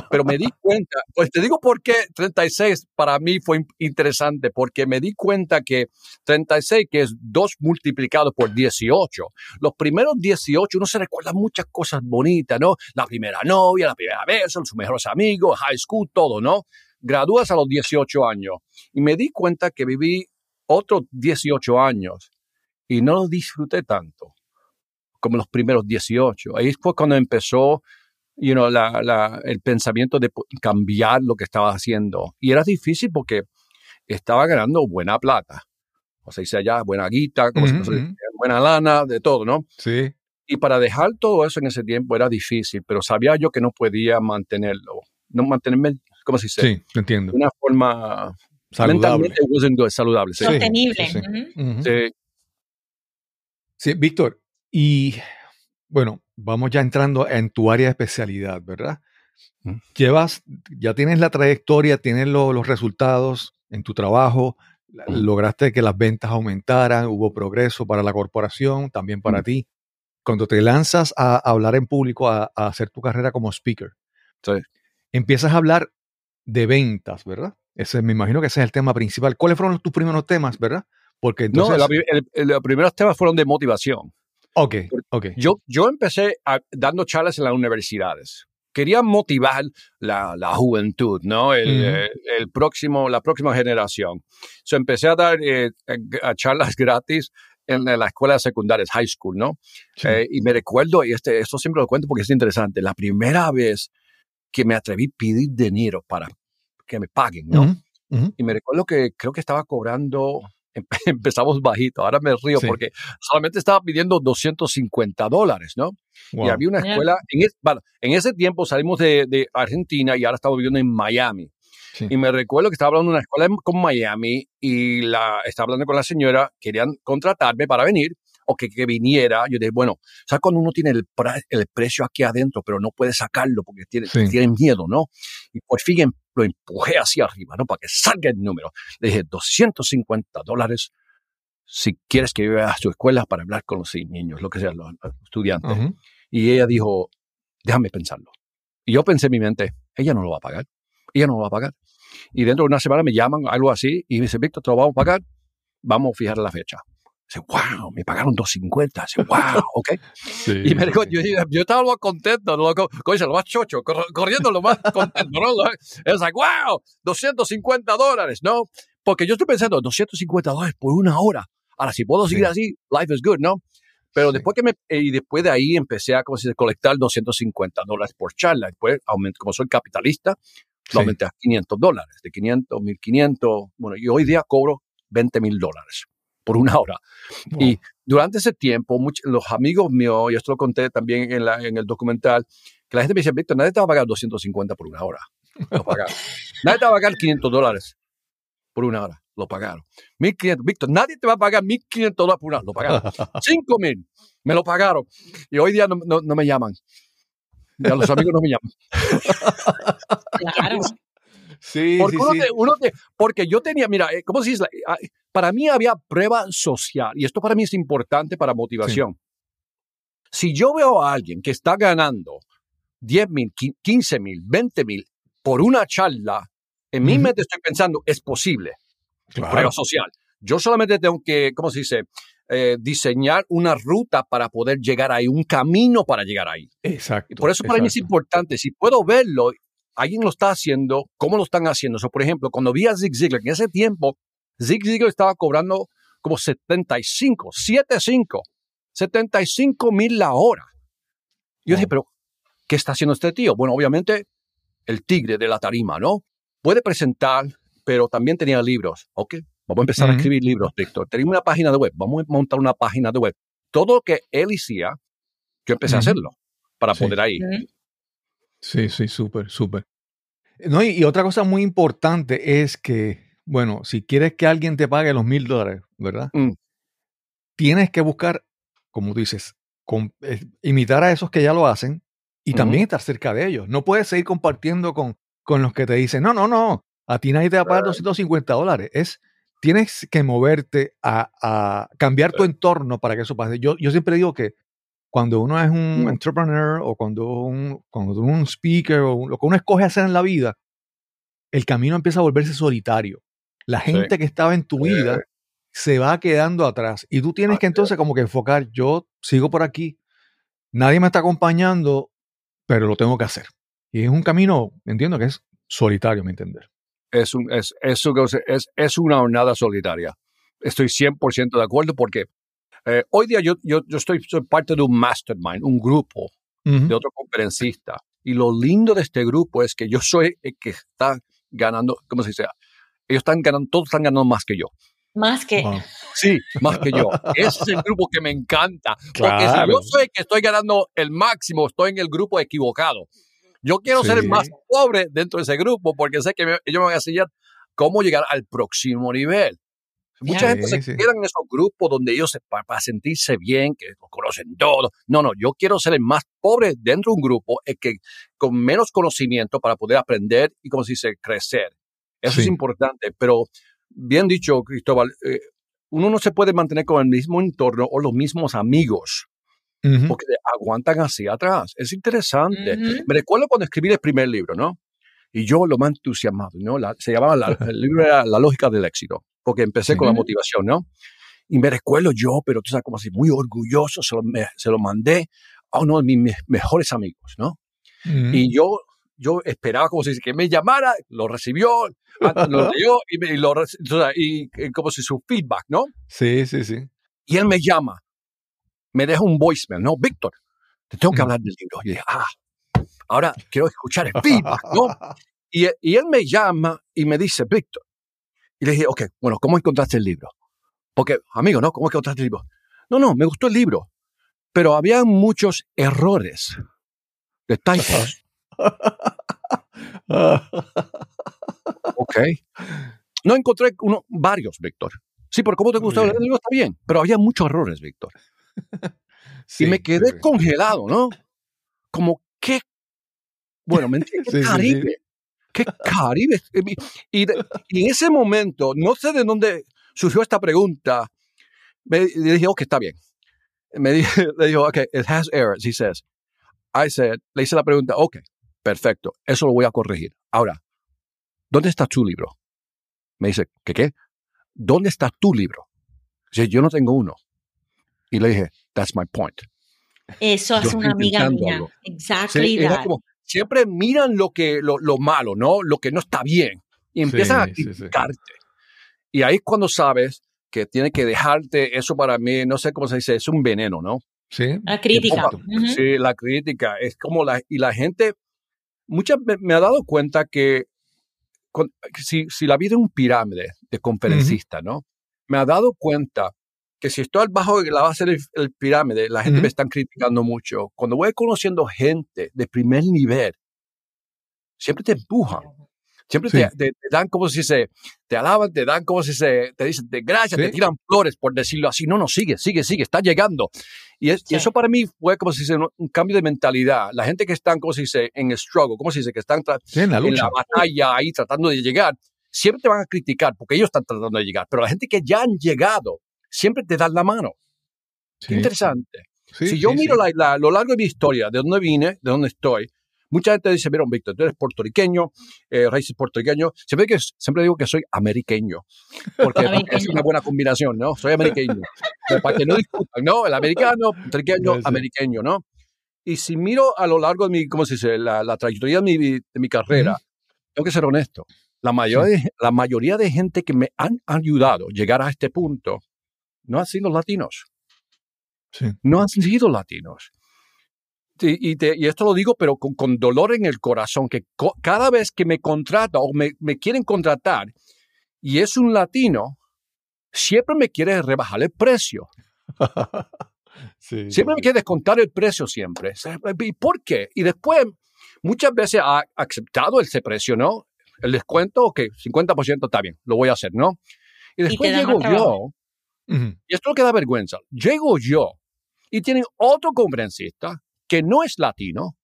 Pero me di cuenta, pues te digo por qué 36 para mí fue interesante, porque me di cuenta que 36, que es 2 multiplicado por 18, los primeros 18 uno se recuerda muchas cosas bonitas, ¿no? La primera novia, la primera vez, sus mejores amigos, high school, todo, ¿no? Gradúas a los 18 años. Y me di cuenta que viví otros 18 años y no lo disfruté tanto como los primeros 18. Ahí fue cuando empezó you know, la, la, el pensamiento de cambiar lo que estaba haciendo. Y era difícil porque estaba ganando buena plata. O sea, dice allá, buena guita, como buena lana, de todo, ¿no? Sí. Y para dejar todo eso en ese tiempo era difícil, pero sabía yo que no podía mantenerlo. No mantenerme, ¿cómo se dice? Sí, entiendo. De una forma saludable. saludable. Sí. Sostenible. sí. sí, Víctor, y bueno, vamos ya entrando en tu área de especialidad, ¿verdad? Mm. Llevas, ya tienes la trayectoria, tienes los resultados en tu trabajo, mm. lograste que las ventas aumentaran, hubo progreso para la corporación, también para mm. ti. Cuando te lanzas a, hablar en público, a, hacer tu carrera como speaker, empiezas a hablar de ventas, ¿verdad? Ese, me imagino que ese es el tema principal. ¿Cuáles fueron tus primeros temas, verdad? Porque entonces... No, los primeros temas fueron de motivación. Ok, ok. Yo, yo empecé dando charlas en las universidades. Quería motivar la, la juventud, ¿no? El, eh, el, próximo, la próxima generación. So, empecé a dar eh, charlas gratis en, las escuelas secundarias, high school, ¿no? Eh, y me recuerdo, y este, esto siempre lo cuento porque es interesante, la primera vez que me atreví a pedir dinero para que me paguen, ¿no? Y me recuerdo que creo que estaba cobrando empezamos bajito. Ahora me río porque solamente estaba pidiendo 250 dólares, ¿no? Y había una escuela, en, en ese tiempo salimos de, Argentina y ahora estamos viviendo en Miami. Y me recuerdo que estaba hablando de una escuela con Miami y la, estaba hablando con la señora, querían contratarme para venir o que, que viniera. Yo dije, bueno, ¿sabes cuando uno tiene el, el precio aquí adentro, pero no puede sacarlo porque tiene, tienen miedo, ¿no? Y por fin lo empujé hacia arriba, ¿no? Para que salga el número. Le dije, 250 dólares si quieres que yo a su escuela para hablar con los niños, lo que sea, los, estudiantes. Y ella dijo, déjame pensarlo. Y yo pensé en mi mente, ella no lo va a pagar. Ella no lo va a pagar. Y dentro de una semana me llaman, algo así, y me dice, Víctor, te lo vamos a pagar. Vamos a fijar la fecha. Dice, wow, me pagaron 250. Dice, wow, ok. y me dijo, yo, yo, estaba lo más contento, lo, lo más chocho, corriendo lo más contento, ¿no? Es like, wow, 250 dólares, ¿no? Porque yo estoy pensando, 250 dólares por una hora. Ahora, si puedo seguir así, life is good, ¿no? Pero después que me, y después de ahí empecé a como si, colectar 250 dólares por charla. Después, como soy capitalista, lo aumenté a 500 dólares, de 500, 1500. Bueno, y hoy día cobro 20 mil dólares por una hora. Y durante ese tiempo, los amigos míos, y esto lo conté también en, la, en el documental, que la gente me decía, Víctor, nadie te va a pagar 250 por una hora. Lo pagaron. nadie te va a pagar 500 dólares por una hora. Lo pagaron. 1500. Víctor, nadie te va a pagar 1500 dólares por una hora. Lo pagaron. 5000. Me lo pagaron. Y hoy día no, no, me llaman. Ya los amigos no me llaman. Claro. Sí, porque, sí, sí. porque yo tenía, mira, eh, ¿cómo se dice? Ah, para mí había prueba social y esto para mí es importante para motivación. Si yo veo a alguien que está ganando 10 mil, 15 mil, 20 mil por una charla, en mi mente estoy pensando, es posible. Prueba social. Yo solamente tengo que, ¿cómo se dice? Eh, diseñar una ruta para poder llegar ahí, un camino para llegar ahí. Exacto. por eso para mí es importante, si puedo verlo alguien lo está haciendo, ¿cómo lo están haciendo? por ejemplo, cuando vi a Zig Ziglar, en ese tiempo, Zig Ziglar estaba cobrando como 75, 75, 75 mil la hora. Yo dije, pero, ¿qué está haciendo este tío? Bueno, obviamente, el tigre de la tarima, ¿no? Puede presentar, pero también tenía libros. Ok, vamos a empezar a escribir libros, Víctor. Tenía una página de web, vamos a montar una página de web. Todo lo que él hacía yo empecé a hacerlo para Sí. poder ahí. Sí, sí, súper, súper. No, y, y otra cosa muy importante es que, bueno, si quieres que alguien te pague los mil dólares, ¿verdad? Mm. Tienes que buscar, como tú dices, eh, imitar a esos que ya lo hacen y Ujú. también estar cerca de ellos. No puedes seguir compartiendo con, con los que te dicen, no, no, no, a ti nadie te va a pagar 250 dólares. Es, tienes que moverte a, a cambiar tu entorno para que eso pase. Yo, yo siempre digo que cuando uno es un Mm. entrepreneur o cuando, un, cuando uno es un speaker o un- lo que uno escoge hacer en la vida, el camino empieza a volverse solitario. La Sí. gente que estaba en tu Sí. vida se va quedando atrás y tú tienes que Así entonces como que enfocar, yo sigo por aquí, nadie me está acompañando, pero lo tengo que hacer. Y es un camino, entiendo que es solitario, me entender. Es, un, es, es, es una jornada solitaria. Estoy 100% de acuerdo porque eh, hoy día yo, yo, yo estoy soy parte de un mastermind, un grupo de otro conferencista. Y lo lindo de este grupo es que yo soy el que está ganando, ¿cómo se dice? Ellos están ganando, todos están ganando más que yo. Más que. Wow. Sí, más que yo. Ese es el grupo que me encanta. Porque si Claro. yo soy el que estoy ganando el máximo, estoy en el grupo equivocado. Yo quiero ser el más pobre dentro de ese grupo porque sé que me- ellos me van a enseñar cómo llegar al próximo nivel. Mucha Sí, gente se sí. queda en esos grupos donde ellos se, para, para sentirse bien, que lo conocen todo. No, no, yo quiero ser el más pobre dentro de un grupo, el que con menos conocimiento para poder aprender y, como se dice, crecer. Eso es Sí. importante, pero bien dicho, Cristóbal, eh, uno no se puede mantener con el mismo entorno o los mismos amigos porque aguantan hacia atrás. Es interesante. Ujú. Me recuerdo cuando escribí el primer libro, ¿no? Y yo lo más entusiasmado, ¿no? La- se llamaba, la- el libro era La lógica del éxito, porque empecé Sí. con la motivación, ¿no? Y me recuerdo yo, pero tú sabes, como así, muy orgulloso, se lo, me- se lo mandé a uno de mis me- mejores amigos, ¿no? Ujú. Y yo, yo esperaba como si que me llamara, lo recibió, antes lo leyó y, me- y lo y, y como si su feedback, ¿no? Sí, sí, sí. Y él me llama, me deja un voicemail, ¿no? Víctor, te tengo que Ujú. hablar del libro. Y dije, ah, ahora quiero escuchar el feedback, ¿no? Y, y él me llama y me dice, Víctor. Y le dije, ok, bueno, ¿cómo encontraste el libro? Porque, amigo, ¿no? ¿Cómo encontraste el libro? No, no, me gustó el libro, pero había muchos errores de typos, ¿ok? No encontré uno, varios, Víctor. Sí, pero ¿cómo te gustó el libro? Está bien, pero había muchos errores, Víctor. Sí, y me quedé sí, congelado, ¿no? Como, ¿qué? Bueno, ¿me entiendes? Sí, ¿Qué sí, sí. ¿Qué Caribe? Y, de- y en ese momento, no sé de dónde surgió esta pregunta, me le dije, ok, está bien. Me dije, le dijo, ok, it has errors, he says. I said, le hice la pregunta, ok, perfecto, eso lo voy a corregir. Ahora, ¿dónde está tu libro? Me dice, ¿qué qué? ¿Dónde está tu libro? Dice, yo no tengo uno. Y le dije, that's my point. Eso hace una amiga mía. Exactly Sí, that. como, siempre miran lo que lo, lo malo, ¿no? Lo que no está bien y empiezan Sí, a sí, sí. criticarte. Y ahí es cuando sabes que tiene que dejarte, eso para mí, no sé cómo se dice, es un veneno, ¿no? Sí. La crítica. Sí, la crítica, es como la, y la gente, muchas me, me ha dado cuenta que con- si, si la vida es un pirámide de conferencista, ¿no? Me ha dado cuenta que si estoy abajo de la base del el pirámide, la gente me está criticando mucho. Cuando voy conociendo gente de primer nivel, siempre te empujan. Siempre Sí. te, te- te dan como si se, te alaban, te dan como si se, te dicen de gracias, Sí. te tiran flores por decirlo así. No, no, sigue, sigue, sigue, está llegando. Y, es- y Sí. eso para mí fue como si se un, cambio de mentalidad. La gente que están, como si se, en el struggle, como si se, que están en la en la batalla ahí tratando de llegar, siempre te van a criticar porque ellos están tratando de llegar. Pero la gente que ya han llegado, siempre te dan la mano. Sí. interesante. Sí, si yo miro la- la- lo largo de mi historia, de dónde vine, de dónde estoy, mucha gente dice, mira, Víctor, tú eres puertorriqueño, eh, raíces puertorriqueños. Siempre, que, siempre digo que soy ameriqueño, porque es una buena combinación, ¿no? Soy ameriqueño. Pero para que no discutan, ¿no? El americano, puertorriqueño, ameriqueño, ¿no? Y si miro a lo largo de mi, ¿cómo se dice? La, la trayectoria de mi, de mi carrera, tengo que ser honesto. La mayoría, la mayoría de gente que me han ayudado a llegar a este punto no han sido latinos Sí. no han sido latinos. Y, y te- y esto lo digo, pero con, con dolor en el corazón, que co- cada vez que me contrata o me, me quieren contratar y es un latino, siempre me quiere rebajar el precio. Sí, Siempre me quiere descontar el precio siempre. ¿Y por qué? Y después, muchas veces ha aceptado ese precio, ¿no? El descuento, ok, 50% está bien, lo voy a hacer, ¿no? Y después llego trabajo. Y esto es lo que da vergüenza, llego yo y tienen otro conferencista que no es latino,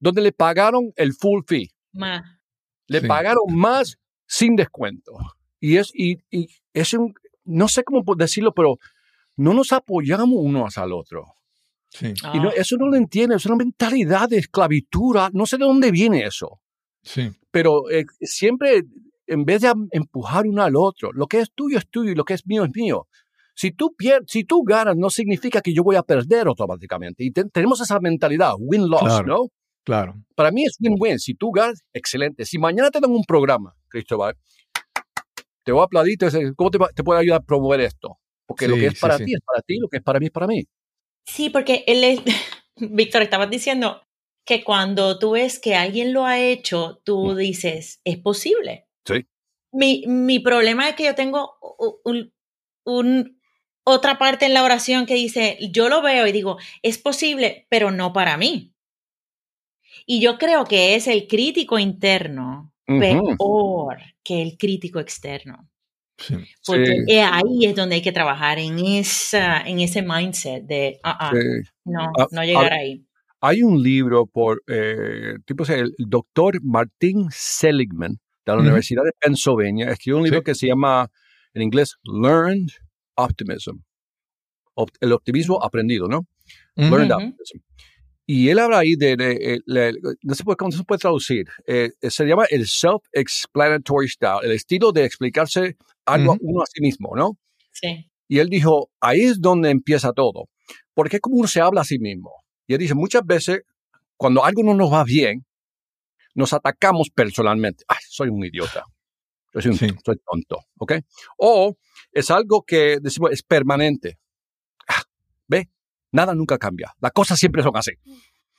donde le pagaron el full fee, Más. le Sí. pagaron más sin descuento. Y es, y, y es un, no sé cómo decirlo, pero no nos apoyamos uno el otro. Sí, Y no- Ah. eso no lo entiende, es una mentalidad de esclavitud, ah, no sé de dónde viene eso, sí, pero eh, siempre en vez de empujar uno al otro, lo que es tuyo es tuyo y lo que es mío es mío. Si tú, pier- si tú ganas, no significa que yo voy a perder automáticamente. Y te- tenemos esa mentalidad, win-loss, Claro. ¿no? claro. Para mí es win-win. Si tú ganas, excelente. Si mañana te dan un programa, Cristóbal, te voy a aplaudir, te voy a decir, ¿cómo te, te puede ayudar a promover esto? Porque lo Sí, que es sí, para sí. ti es para ti, lo que es para mí es para mí. Sí, porque él es, Víctor, estabas diciendo que cuando tú ves que alguien lo ha hecho, tú dices, es posible. Sí. Mi, mi problema es que yo tengo un, un- otra parte en la oración que dice, yo lo veo y digo, es posible, pero no para mí. Y yo creo que es el crítico interno peor que el crítico externo. Sí, Porque Sí. eh, ahí es donde hay que trabajar en, esa, en ese mindset de, ah, Eh, no, Ah, no llegar ah, ahí. Hay un libro por eh, tipo el, el doctor Martin Seligman de la. Universidad de Pennsylvania. Escribió un libro Sí. que se llama en inglés Learned Optimism. Op- el optimismo aprendido, ¿no? Ujú. Learned Ujú. Optimism. Y él habla ahí de, de- eh, la- no por- cómo se puede traducir, Eh, se llama el self-explanatory style, el estilo de explicarse algo a Ujú. uno a sí mismo, ¿no? Sí. Y él dijo, ahí es donde empieza todo. Porque es como uno se habla a sí mismo. Y él dice, muchas veces, cuando algo no nos va bien, nos atacamos personalmente. Ay, soy un idiota. Soy, un- Sí. soy tonto. ¿Ok? O es algo que decimos es permanente. Ah, ¿Ve? Nada nunca cambia. Las cosas siempre son así.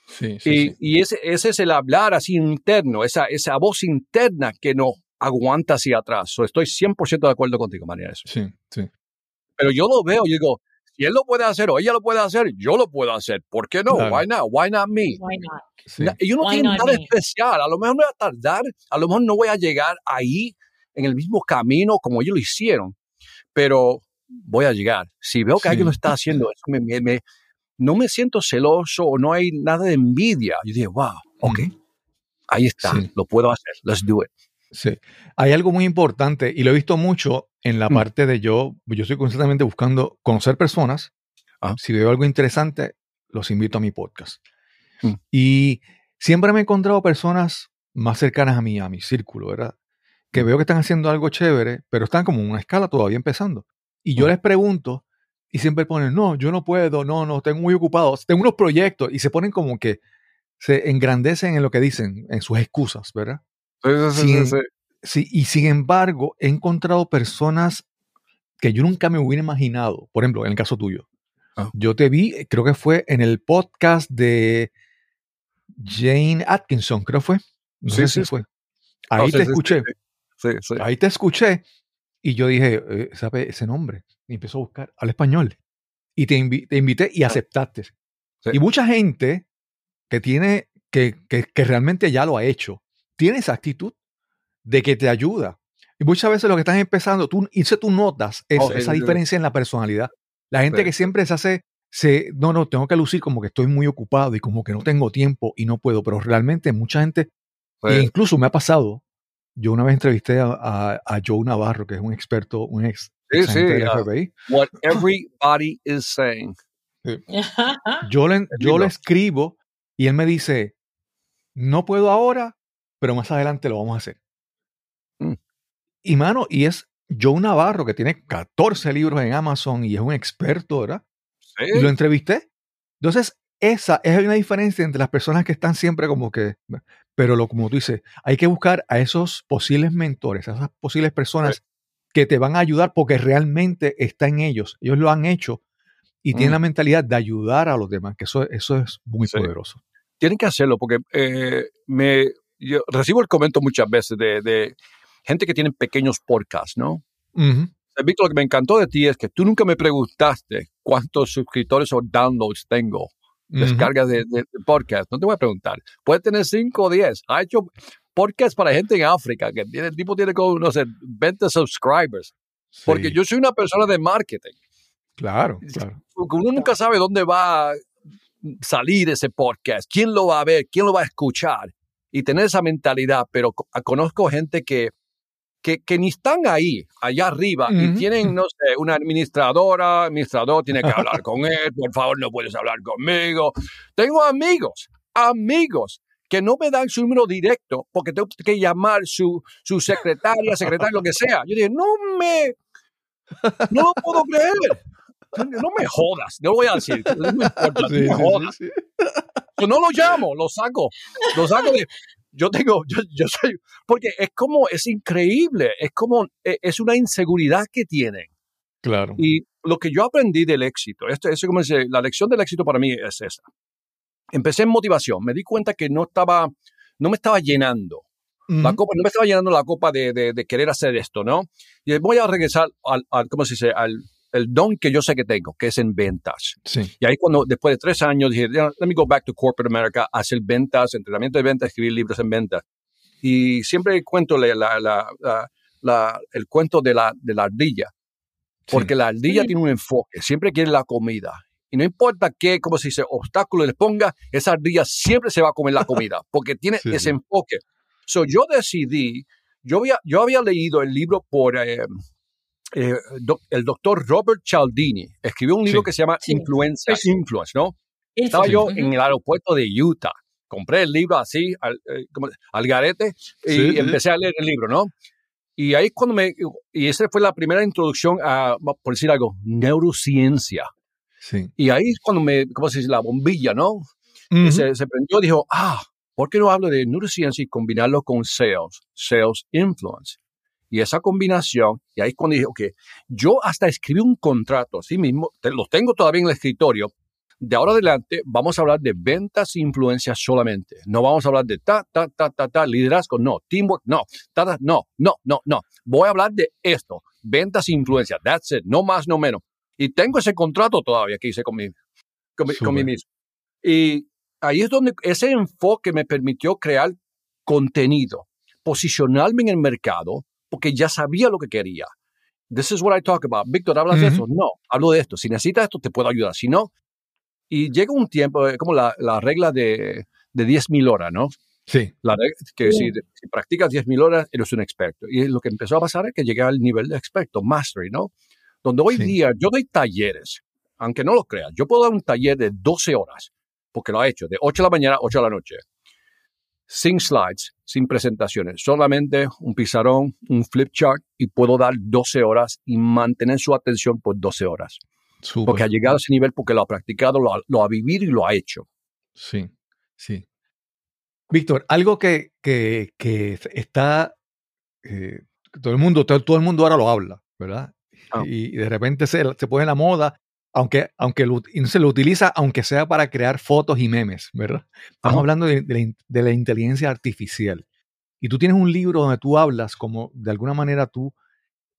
Sí, sí, y sí. y ese, ese es el hablar así interno, esa, esa voz interna que no aguanta hacia atrás. So, estoy 100% de acuerdo contigo, María. Eso. Sí, sí. Pero yo lo veo y digo, si él lo puede hacer o ella lo puede hacer, yo lo puedo hacer. ¿Por qué no? Claro. Why not? Why not me? Why not? sí. Ellos no Why tienen not nada me? especial. A lo mejor me voy a tardar, a lo mejor no voy a llegar ahí en el mismo camino como ellos lo hicieron, pero voy a llegar. Si veo que Sí. alguien lo está haciendo, eso me, me- me- no me siento celoso o no hay nada de envidia. Yo digo, wow, ok, Ujú. ahí está, Sí. lo puedo hacer, let's do it. Sí. Hay algo muy importante y lo he visto mucho en la Mm. parte de yo, yo estoy constantemente buscando conocer personas. Ah. Si veo algo interesante, los invito a mi podcast. Mm. Y siempre me he encontrado personas más cercanas a mí, a mi círculo, ¿verdad? Que Mm. veo que están haciendo algo chévere, pero están como en una escala todavía empezando. Y yo Mm. les pregunto y siempre ponen, no, yo no puedo, no, no, estoy muy ocupado, tengo unos proyectos y se ponen como que se engrandecen en lo que dicen, en sus excusas, ¿verdad? Sí, Sí, y sin embargo, he encontrado personas que yo nunca me hubiera imaginado. Por ejemplo, en el caso tuyo. Ah. Yo te vi, eh, creo que fue en el podcast de Jane Atkinson, creo fue. No Sí, sé sí, si sí. fue. Ahí te escuché. Ahí te escuché. Y yo dije, eh, ¿sabe ese nombre? Y empezó a buscar al español. Y te, invi- te invité y aceptaste. Sí. Y mucha gente que tiene, que, que, que realmente ya lo ha hecho, tiene esa actitud de que te ayuda. Y muchas veces lo que están empezando, tú, tú notas esa, Oh, esa sí, sí. diferencia en la personalidad. La gente Sí, que siempre se hace, se, no, no, tengo que lucir como que estoy muy ocupado y como que no tengo tiempo y no puedo, pero realmente mucha gente, e Sí. incluso me ha pasado, yo una vez entrevisté a, a, a Joe Navarro, que es un experto, un ex, Sí, ex agente sí, del. FBI. What everybody is saying. Yo le, yo le escribo y él me dice, no puedo ahora, pero más adelante lo vamos a hacer. Mm. Y mano, y es Joe Navarro, que tiene 14 libros en Amazon y es un experto, ¿verdad? Sí. Y lo entrevisté. Entonces, esa es una diferencia entre las personas que están siempre como que, pero lo como tú dices, hay que buscar a esos posibles mentores, a esas posibles personas que te van a ayudar porque realmente está en ellos. Ellos lo han hecho y tienen Mm. la mentalidad de ayudar a los demás, que eso, eso es muy Sí. poderoso. tienen que hacerlo porque eh, me, yo recibo el comentario muchas veces de, de gente que tiene pequeños podcasts, ¿no? Eh, Víctor, lo que me encantó de ti es que tú nunca me preguntaste cuántos suscriptores o downloads tengo, descargas de, de, de podcast. No te voy a preguntar. Puede tener 5 o 10. Ha hecho podcast para gente en África, que tiene, el tipo tiene como, no sé, 20 subscribers. Porque Sí. yo soy una persona de marketing. Claro, claro. Porque uno nunca sabe dónde va a salir ese podcast, quién lo va a ver, quién lo va a escuchar y tener esa mentalidad. Pero co- conozco gente que, que, que ni están ahí, allá arriba, y Ujú. tienen, no sé, una administradora, administrador tiene que hablar con él, por favor, no puedes hablar conmigo. Tengo amigos, amigos que no me dan su número directo porque tengo que llamar su, su secretaria, secretario, lo que sea. Yo dije, no me, no lo puedo creer. No me jodas, no lo voy a decir. No me importa, Sí, no me sí, jodas. sí, no lo llamo, lo saco. Lo saco de. Yo tengo, yo, yo soy. Porque es como, es increíble. Es como, eh, es una inseguridad que tienen. Claro. Y lo que yo aprendí del éxito, esto, eso como dice, la lección del éxito para mí es esa. Empecé en motivación, me di cuenta que no estaba, no me estaba llenando. La copa, no me estaba llenando la copa de, de- de querer hacer esto, ¿no? Y voy a regresar al, al ¿cómo se dice? Al el don que yo sé que tengo, que es en ventas. Sí. Y ahí cuando, después de tres años, dije, "Yeah, let me go back to corporate America, hacer ventas, entrenamiento de ventas, escribir libros en ventas. Y siempre cuento la, la- la- la- la- el cuento de la, de la ardilla, porque la ardilla Sí. tiene un enfoque, siempre quiere la comida. Y no importa qué, como se dice, obstáculo le ponga, esa ardilla siempre se va a comer la comida, porque tiene Sí, ese sí. enfoque. So, yo decidí, yo había, yo había leído el libro por eh, eh, doc- el doctor Robert Cialdini, escribió un libro Sí. que se llama Sí. Influencia, Sí. Influence, ¿no? Estaba yo en el aeropuerto de Utah. Compré el libro así, al, eh, como- al garete, y Sí, sí. empecé a leer el libro, ¿no? Y ahí cuando me... Y esa fue la primera introducción a, por decir algo, neurociencia. Sí. Y ahí es cuando me... ¿Cómo se dice? La bombilla, ¿no? Ujú. se, se prendió y dijo, ah, ¿por qué no hablo de neurociencia y combinarlo con sales, sales influence? Y esa combinación, y ahí es cuando dije, ok, yo hasta escribí un contrato, así mismo, te- los tengo todavía en el escritorio, de ahora adelante vamos a hablar de ventas e influencia solamente. No vamos a hablar de ta, ta, ta, ta, ta, liderazgo, no, teamwork, no, ta, ta, no, no, no, no. Voy a hablar de esto, ventas e influencia, that's it, no más, no menos. Y tengo ese contrato todavía que hice con mi, con mi, con mí mismo. Y ahí es donde ese enfoque me permitió crear contenido, posicionarme en el mercado, porque ya sabía lo que quería. This is what I talk about. Víctor, ¿hablas de Ujú. eso? No, hablo de esto. Si necesitas esto, te puedo ayudar. Si no, y llega un tiempo, eh, como la, la regla de, de 10.000 horas, ¿no? Sí. La regla, que si, si practicas 10.000 horas, eres un experto. Y lo que empezó a pasar es que llegué al nivel de experto, mastery, ¿no? Donde hoy Sí. día yo doy talleres, aunque no lo creas. Yo puedo dar un taller de 12 horas, porque lo he hecho, de 8 de la mañana a 8 de la noche. Sin slides, sin presentaciones, solamente un pizarrón, un flip chart y puedo dar 12 horas y mantener su atención por 12 horas. Porque ha llegado a ese nivel porque lo ha practicado, lo ha, lo ha vivido y lo ha hecho. Sí, sí. Víctor, algo que, que, que está, eh, todo el mundo, todo, todo el mundo ahora lo habla, ¿verdad? Ah. Y de repente se, se pone en la moda, aunque, aunque lo, se lo utiliza, aunque sea para crear fotos y memes, ¿verdad? Estamos Ajá. hablando de, de la, in- de la inteligencia artificial. Y tú tienes un libro donde tú hablas como de alguna manera tú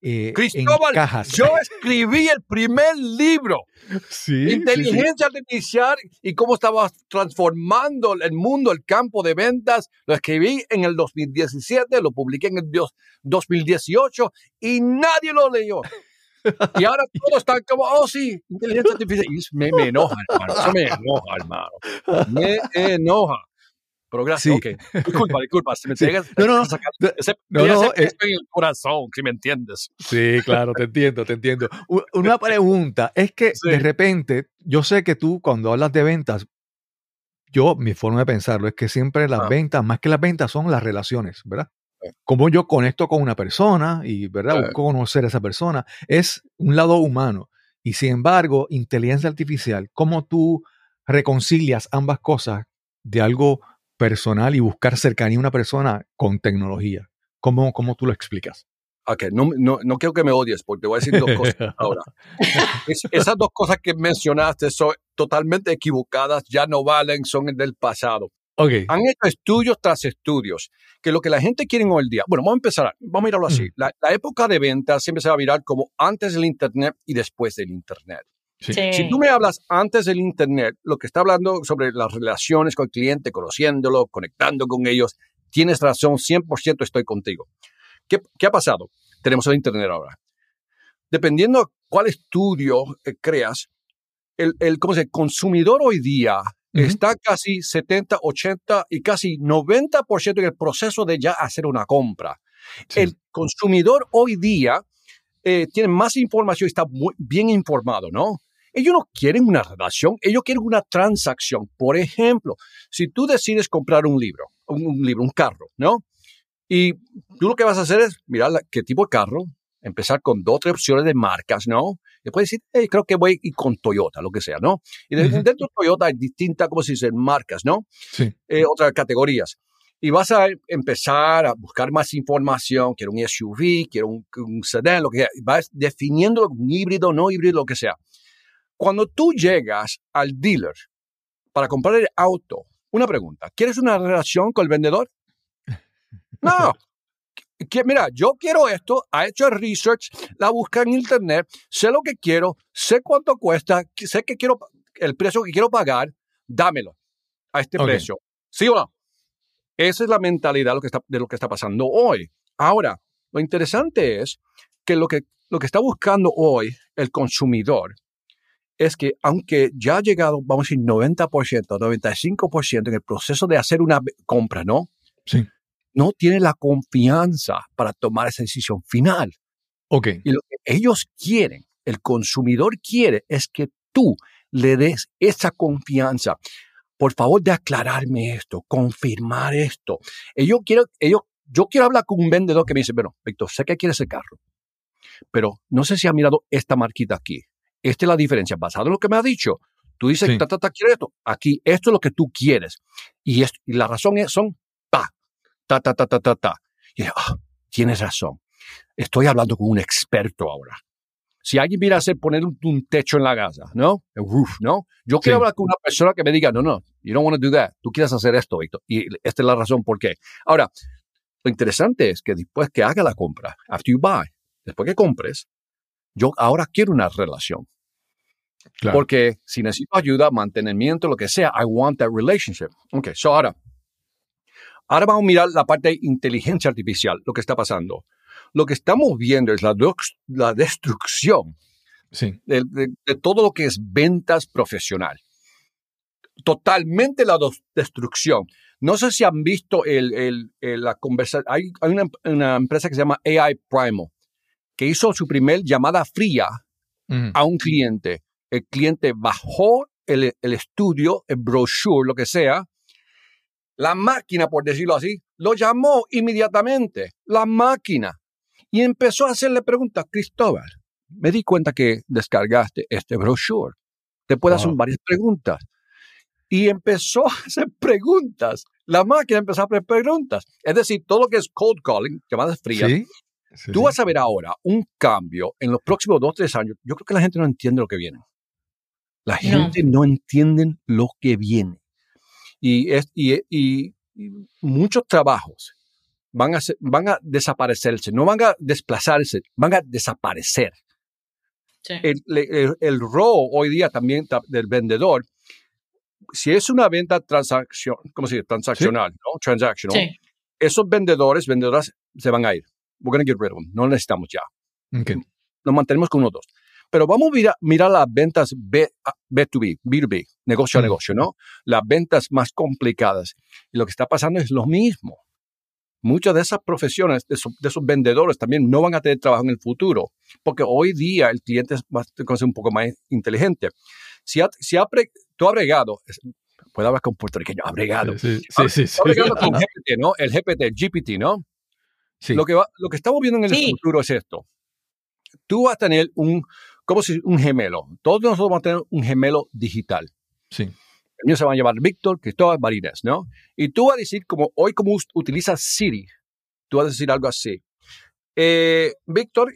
eh, Cristóbal, encajas. yo escribí el primer libro. sí, sí, sí. Inteligencia artificial y cómo estaba transformando el mundo, el campo de ventas. Lo escribí en el 2017, lo publiqué en el dos- 2018 y nadie lo leyó. Y ahora todos están como, oh sí, inteligencia artificial. Y eso me, me enoja, hermano. Eso me enoja, hermano. Me enoja. Pero gracias, Sí. ok. Disculpa, disculpa. Si me Sí. llegas No, no, sacar ese, no, no, eh. en el corazón, si me entiendes. Sí, claro, te entiendo, te entiendo. Una pregunta es que Sí. de repente, yo sé que tú cuando hablas de ventas, yo, mi forma de pensarlo es que siempre las Ah. ventas, más que las ventas, son las relaciones, ¿verdad? Cómo yo conecto con una persona y, ¿verdad? Busco conocer a esa persona. Es un lado humano. Y sin embargo, inteligencia artificial, ¿cómo tú reconcilias ambas cosas de algo personal y buscar cercanía a una persona con tecnología? ¿Cómo, cómo tú lo explicas? Ok, no, no, no quiero que me odies porque te voy a decir dos cosas ahora. Es- esas dos cosas que mencionaste son totalmente equivocadas, ya no valen, son del pasado. Ok. Han hecho estudios tras estudios, que lo que la gente quiere hoy día, bueno, vamos a empezar, vamos a mirarlo así. Mm. La, la época de ventas siempre se va a mirar como antes del Internet y después del Internet. Sí. Sí. Si tú me hablas antes del Internet, lo que está hablando sobre las relaciones con el cliente, conociéndolo, conectando con ellos, tienes razón, 100% estoy contigo. ¿Qué, qué ha pasado? Tenemos el Internet ahora. Dependiendo cuál estudio eh, creas, el, el, ¿cómo se dice? consumidor hoy día Está casi 70, 80 y casi 90% en el proceso de ya hacer una compra. Sí. El consumidor hoy día eh, tiene más información y está muy bien informado, ¿no? Ellos no quieren una relación, ellos quieren una transacción. Por ejemplo, si tú decides comprar un libro, un, un libro, un carro, ¿no? Y tú lo que vas a hacer es mirar la- qué tipo de carro, empezar con dos o tres opciones de marcas, ¿no? Después decir, hey, creo que voy a ir con Toyota, lo que sea, ¿no? Y de- Ujú. dentro de Toyota hay distintas, ¿cómo se dice? Marcas, ¿no? Sí. eh, otras categorías. Y vas a empezar a buscar más información, quiero un SUV, quiero un, un sedán, lo que sea. Y Vas definiendo un híbrido, no híbrido, lo que sea. Cuando tú llegas al dealer para comprar el auto, una pregunta, ¿quieres una relación con el vendedor? No. Que- mira, yo quiero esto, ha hecho el research, la busca en internet, sé lo que quiero, sé cuánto cuesta, sé que quiero el precio que quiero pagar, dámelo a este precio. ¿Sí o no? Esa es la mentalidad de lo que está, de lo que está pasando hoy. Ahora, lo interesante es que lo que, lo que está buscando hoy el consumidor es que aunque ya ha llegado, vamos a decir, 90%, 95% en el proceso de hacer una compra, ¿no? Sí. No tiene la confianza para tomar esa decisión final. Ok. Y lo que ellos quieren, el consumidor quiere, es que tú le des esa confianza. Por favor, de aclararme esto, confirmar esto. Ellos quiero, ellos, yo quiero hablar con un vendedor que me dice, bueno, Víctor, sé que quieres ese carro, pero no sé si ha mirado esta marquita aquí. Esta es la diferencia, basado en lo que me ha dicho. Tú dices, Sí. ta, ta, ta, quiero esto. Aquí, esto es lo que tú quieres. Y, esto- y la razón es, son, ta, ta, ta, ta, ta, ta. Y dije, ah, tienes razón. Estoy hablando con un experto ahora. Si alguien viene a hacer poner un, un techo en la casa, ¿no? El roof, ¿no? Yo quiero Sí. hablar con una persona que me diga, no, no, you don't want to do that. Tú quieres hacer esto, Víctor. Y esta es la razón por qué. Ahora, lo interesante es que después que haga la compra, after you buy, después que compres, yo ahora quiero una relación. Claro. Porque si necesito ayuda, mantenimiento, lo que sea, I want that relationship. Ok, so ahora, ahora vamos a mirar la parte de inteligencia artificial, lo que está pasando. Lo que estamos viendo es la, la destrucción Sí. de, de- de todo lo que es ventas profesional. Totalmente la destrucción. No sé si han visto el, el- el- la conversación. Hay, hay una, una empresa que se llama AI Primo, que hizo su primer llamada fría a un cliente. El cliente bajó el, el estudio, el brochure, lo que sea. La máquina, por decirlo así, lo llamó inmediatamente. La máquina. Y empezó a hacerle preguntas. Cristóbal, me di cuenta que descargaste este brochure. Te puedo hacer varias preguntas. Y empezó a hacer preguntas. La máquina empezó a hacer preguntas. Es decir, todo lo que es cold calling, llamadas frías, Sí. Sí, Tú sí. vas a ver ahora un cambio en los próximos dos, tres años. Yo creo que la gente no entiende lo que viene. La No. gente no, entiende lo que viene. Y, es, y, y- y muchos trabajos van a, ser- van a desaparecerse, no van a desplazarse, van a desaparecer. Sí. El, el, el rol hoy día también ta- del vendedor, si es una venta transacción, ¿cómo se dice? Transaccional, ¿no? Transactional Sí. esos vendedores, vendedoras se van a ir. We're going to get rid of them. No necesitamos ya. Ok. Nos mantenemos con uno o dos. Pero vamos a mirar, mirar las ventas B, B2B, B2B, negocio a Mm. negocio, ¿no? Las ventas más complicadas. Y lo que está pasando es lo mismo. Muchas de esas profesiones, de esos, de esos vendedores también no van a tener trabajo en el futuro, porque hoy día el cliente es más- un poco más inteligente. Si, ha, si ha pre- tú has bregado, puedo hablar con puertorriqueño, ha bregado. Sí, sí, sí. sí. Con GPT, ¿no? El GPT, el GPT, ¿no? Sí. Lo, que va- lo que estamos viendo en el Sí. futuro es esto. Tú vas a tener un, ¿cómo se dice? Un gemelo. Todos nosotros vamos a tener un gemelo digital. Sí. El mío se va a llamar Víctor Cristóbal Marínez, ¿no? Y tú vas a decir, como hoy como utilizas Siri, tú vas a decir algo así. Eh, Víctor,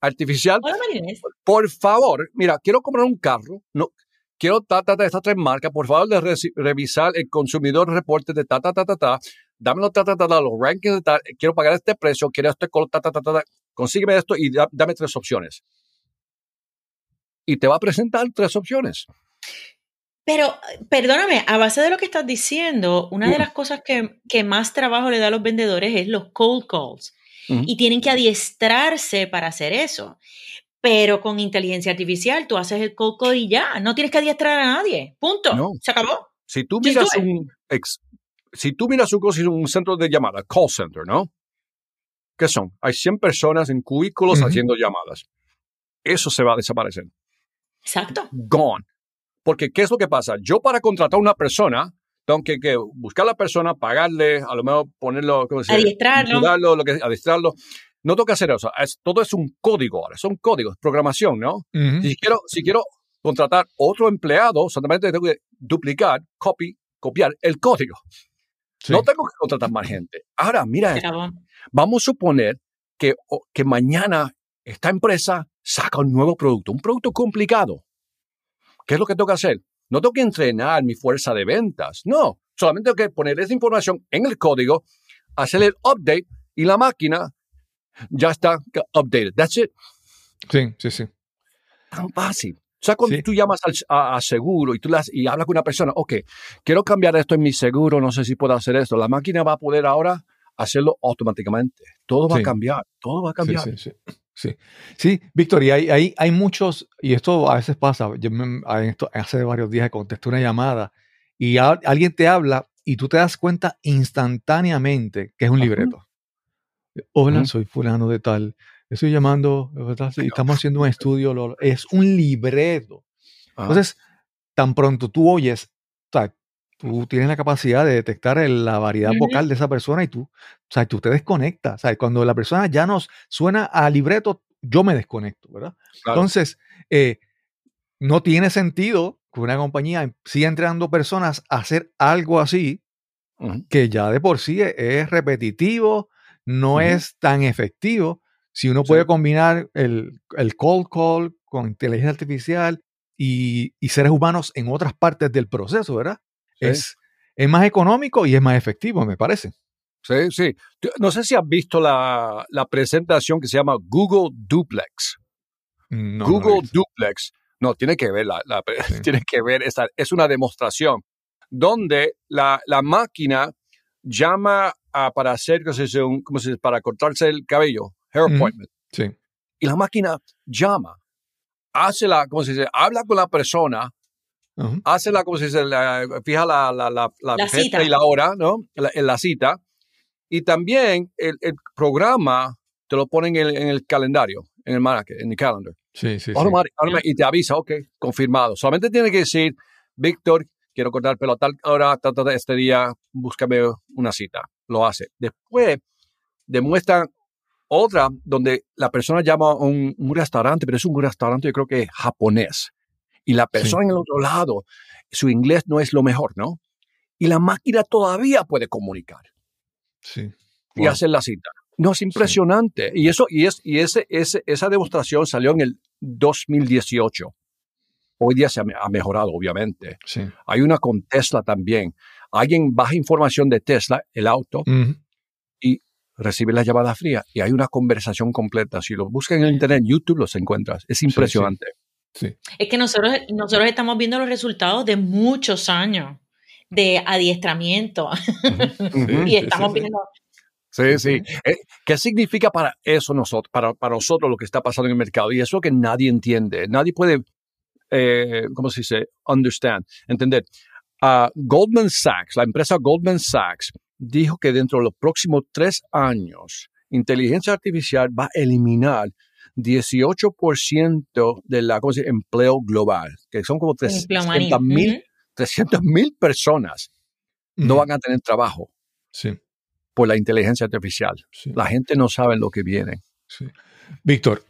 artificial, Hola, Marinés. por favor, mira, quiero comprar un carro, no, quiero ta, ta, ta, estas tres marcas, por favor, de reci- revisar el consumidor reporte de ta, ta, ta, ta, ta, dámelo, ta, ta, ta, ta, los rankings de tal, quiero pagar este precio, quiero este color, ta, ta, ta, ta, ta, consígueme esto y da- dame tres opciones. Y te va a presentar tres opciones. Pero, perdóname, a base de lo que estás diciendo, una de las cosas que, que más trabajo le da a los vendedores es los cold calls. Y tienen que adiestrarse para hacer eso. Pero con inteligencia artificial, tú haces el cold call y ya. No tienes que adiestrar a nadie. Punto. No. Se acabó. Si tú miras un, ex- si tú miras un, un centro de llamada, call center, ¿no? ¿Qué son? Hay 100 personas en cubículos haciendo llamadas. Eso se va a desaparecer. Exacto. Gone. Porque, ¿qué es lo que pasa? Yo para contratar a una persona, tengo que, que buscar a la persona, pagarle, a lo mejor ponerlo, ¿cómo se? Adiestrarlo. Ayudarlo, lo que, adiestrarlo. No tengo que hacer eso. Es- todo es un código ahora. Son códigos, programación, ¿no? Si quiero, si quiero contratar otro empleado, solamente tengo que duplicar, copy, copiar el código. Sí. No tengo que contratar más gente. Ahora, mira, vamos a suponer que, que mañana esta empresa saca un nuevo producto, un producto complicado. ¿Qué es lo que tengo que hacer? No tengo que entrenar mi fuerza de ventas. No, solamente tengo que poner esa información en el código, hacer el update y la máquina ya está updated. That's it. Sí, sí, sí. Tan fácil. O sea, cuando Sí. tú llamas al, a, a seguro y tú las, y hablas con una persona, ok, quiero cambiar esto en mi seguro, no sé si puedo hacer esto. La máquina va a poder ahora hacerlo automáticamente. Todo va Sí. a cambiar, todo va a Sí, cambiar. sí, sí. Sí, Víctor, y hay, hay, hay muchos, y esto a veces pasa, yo me- esto- hace varios días contesté una llamada y a- alguien te habla y tú te das cuenta instantáneamente que es un libreto. Hola, Ujú. soy fulano de tal, estoy llamando, no. estamos haciendo un estudio, es un libreto. Ajá. Entonces, tan pronto tú oyes, tú tienes la capacidad de detectar el- la variedad vocal de esa persona y tú, o sea, tú te desconectas. O sea, cuando la persona ya nos suena a libreto, yo me desconecto, ¿verdad? Claro. Entonces, eh, no tiene sentido que una compañía siga entrenando personas a hacer algo así que ya de por sí es, es repetitivo, no es tan efectivo. Si uno Sí. puede combinar el, el cold call con inteligencia artificial y, y seres humanos en otras partes del proceso, ¿verdad? Sí. Es, es más económico y es más efectivo, me parece. Sí, sí. No sé si has visto la, la presentación que se llama Google Duplex. No, Google. Duplex. No, tiene que ver, la, la- Sí. tiene que ver, esta, es una demostración donde la, la máquina llama a- para hacer, ¿cómo se dice? Un- ¿cómo se dice? Para cortarse el cabello, hair appointment. Sí. Y la máquina llama, hace la, ¿cómo se dice? Habla con la persona, Hace la, ¿cómo se dice? La- fija la, la, la, la cita. y la hora, ¿no? En la cita. Y también el, el programa te lo ponen en el, en el calendario, en el manager, en el calendar. Sí, sí, sí. Automático- automático, y te avisa, ok, confirmado. Solamente tiene que decir, Víctor, quiero cortar el pelo a tal hora, tal, tal, este día, búscame una cita. Lo hace. Después demuestran otra donde la persona llama a un, un restaurante, pero es un restaurante, yo creo que japonés. Y la persona en el otro lado, su inglés no es lo mejor, ¿no? Y la máquina todavía puede comunicar Sí. y Wow. hacer la cita. No, es impresionante. Y eso, y es, y ese, ese, esa demostración salió en el 2018. Hoy día se ha, me- ha mejorado, obviamente. Sí. Hay una con Tesla también. Alguien baja información de Tesla, el auto, Ujú. recibe la llamada fría y hay una conversación completa. Si lo buscas en el internet, en YouTube los encuentras. Es impresionante. Sí. Es que nosotros, nosotros estamos viendo los resultados de muchos años de adiestramiento y sí, estamos sí, sí. viendo Sí, sí. Eh, ¿Qué significa para eso nosotros, para, para nosotros lo que está pasando en el mercado? Y eso que nadie entiende. Nadie puede, eh, ¿cómo se dice? Understand, entender. Ah, Goldman Sachs, la empresa Goldman Sachs, dijo que dentro de los próximos tres años, inteligencia artificial va a eliminar 18% de la ¿cómo se dice? empleo global, que son como empleomanía. 300 mil Ujú. 300 mil personas no van a tener trabajo Sí. por la inteligencia artificial. sí. La gente no sabe lo que viene. Sí. Víctor,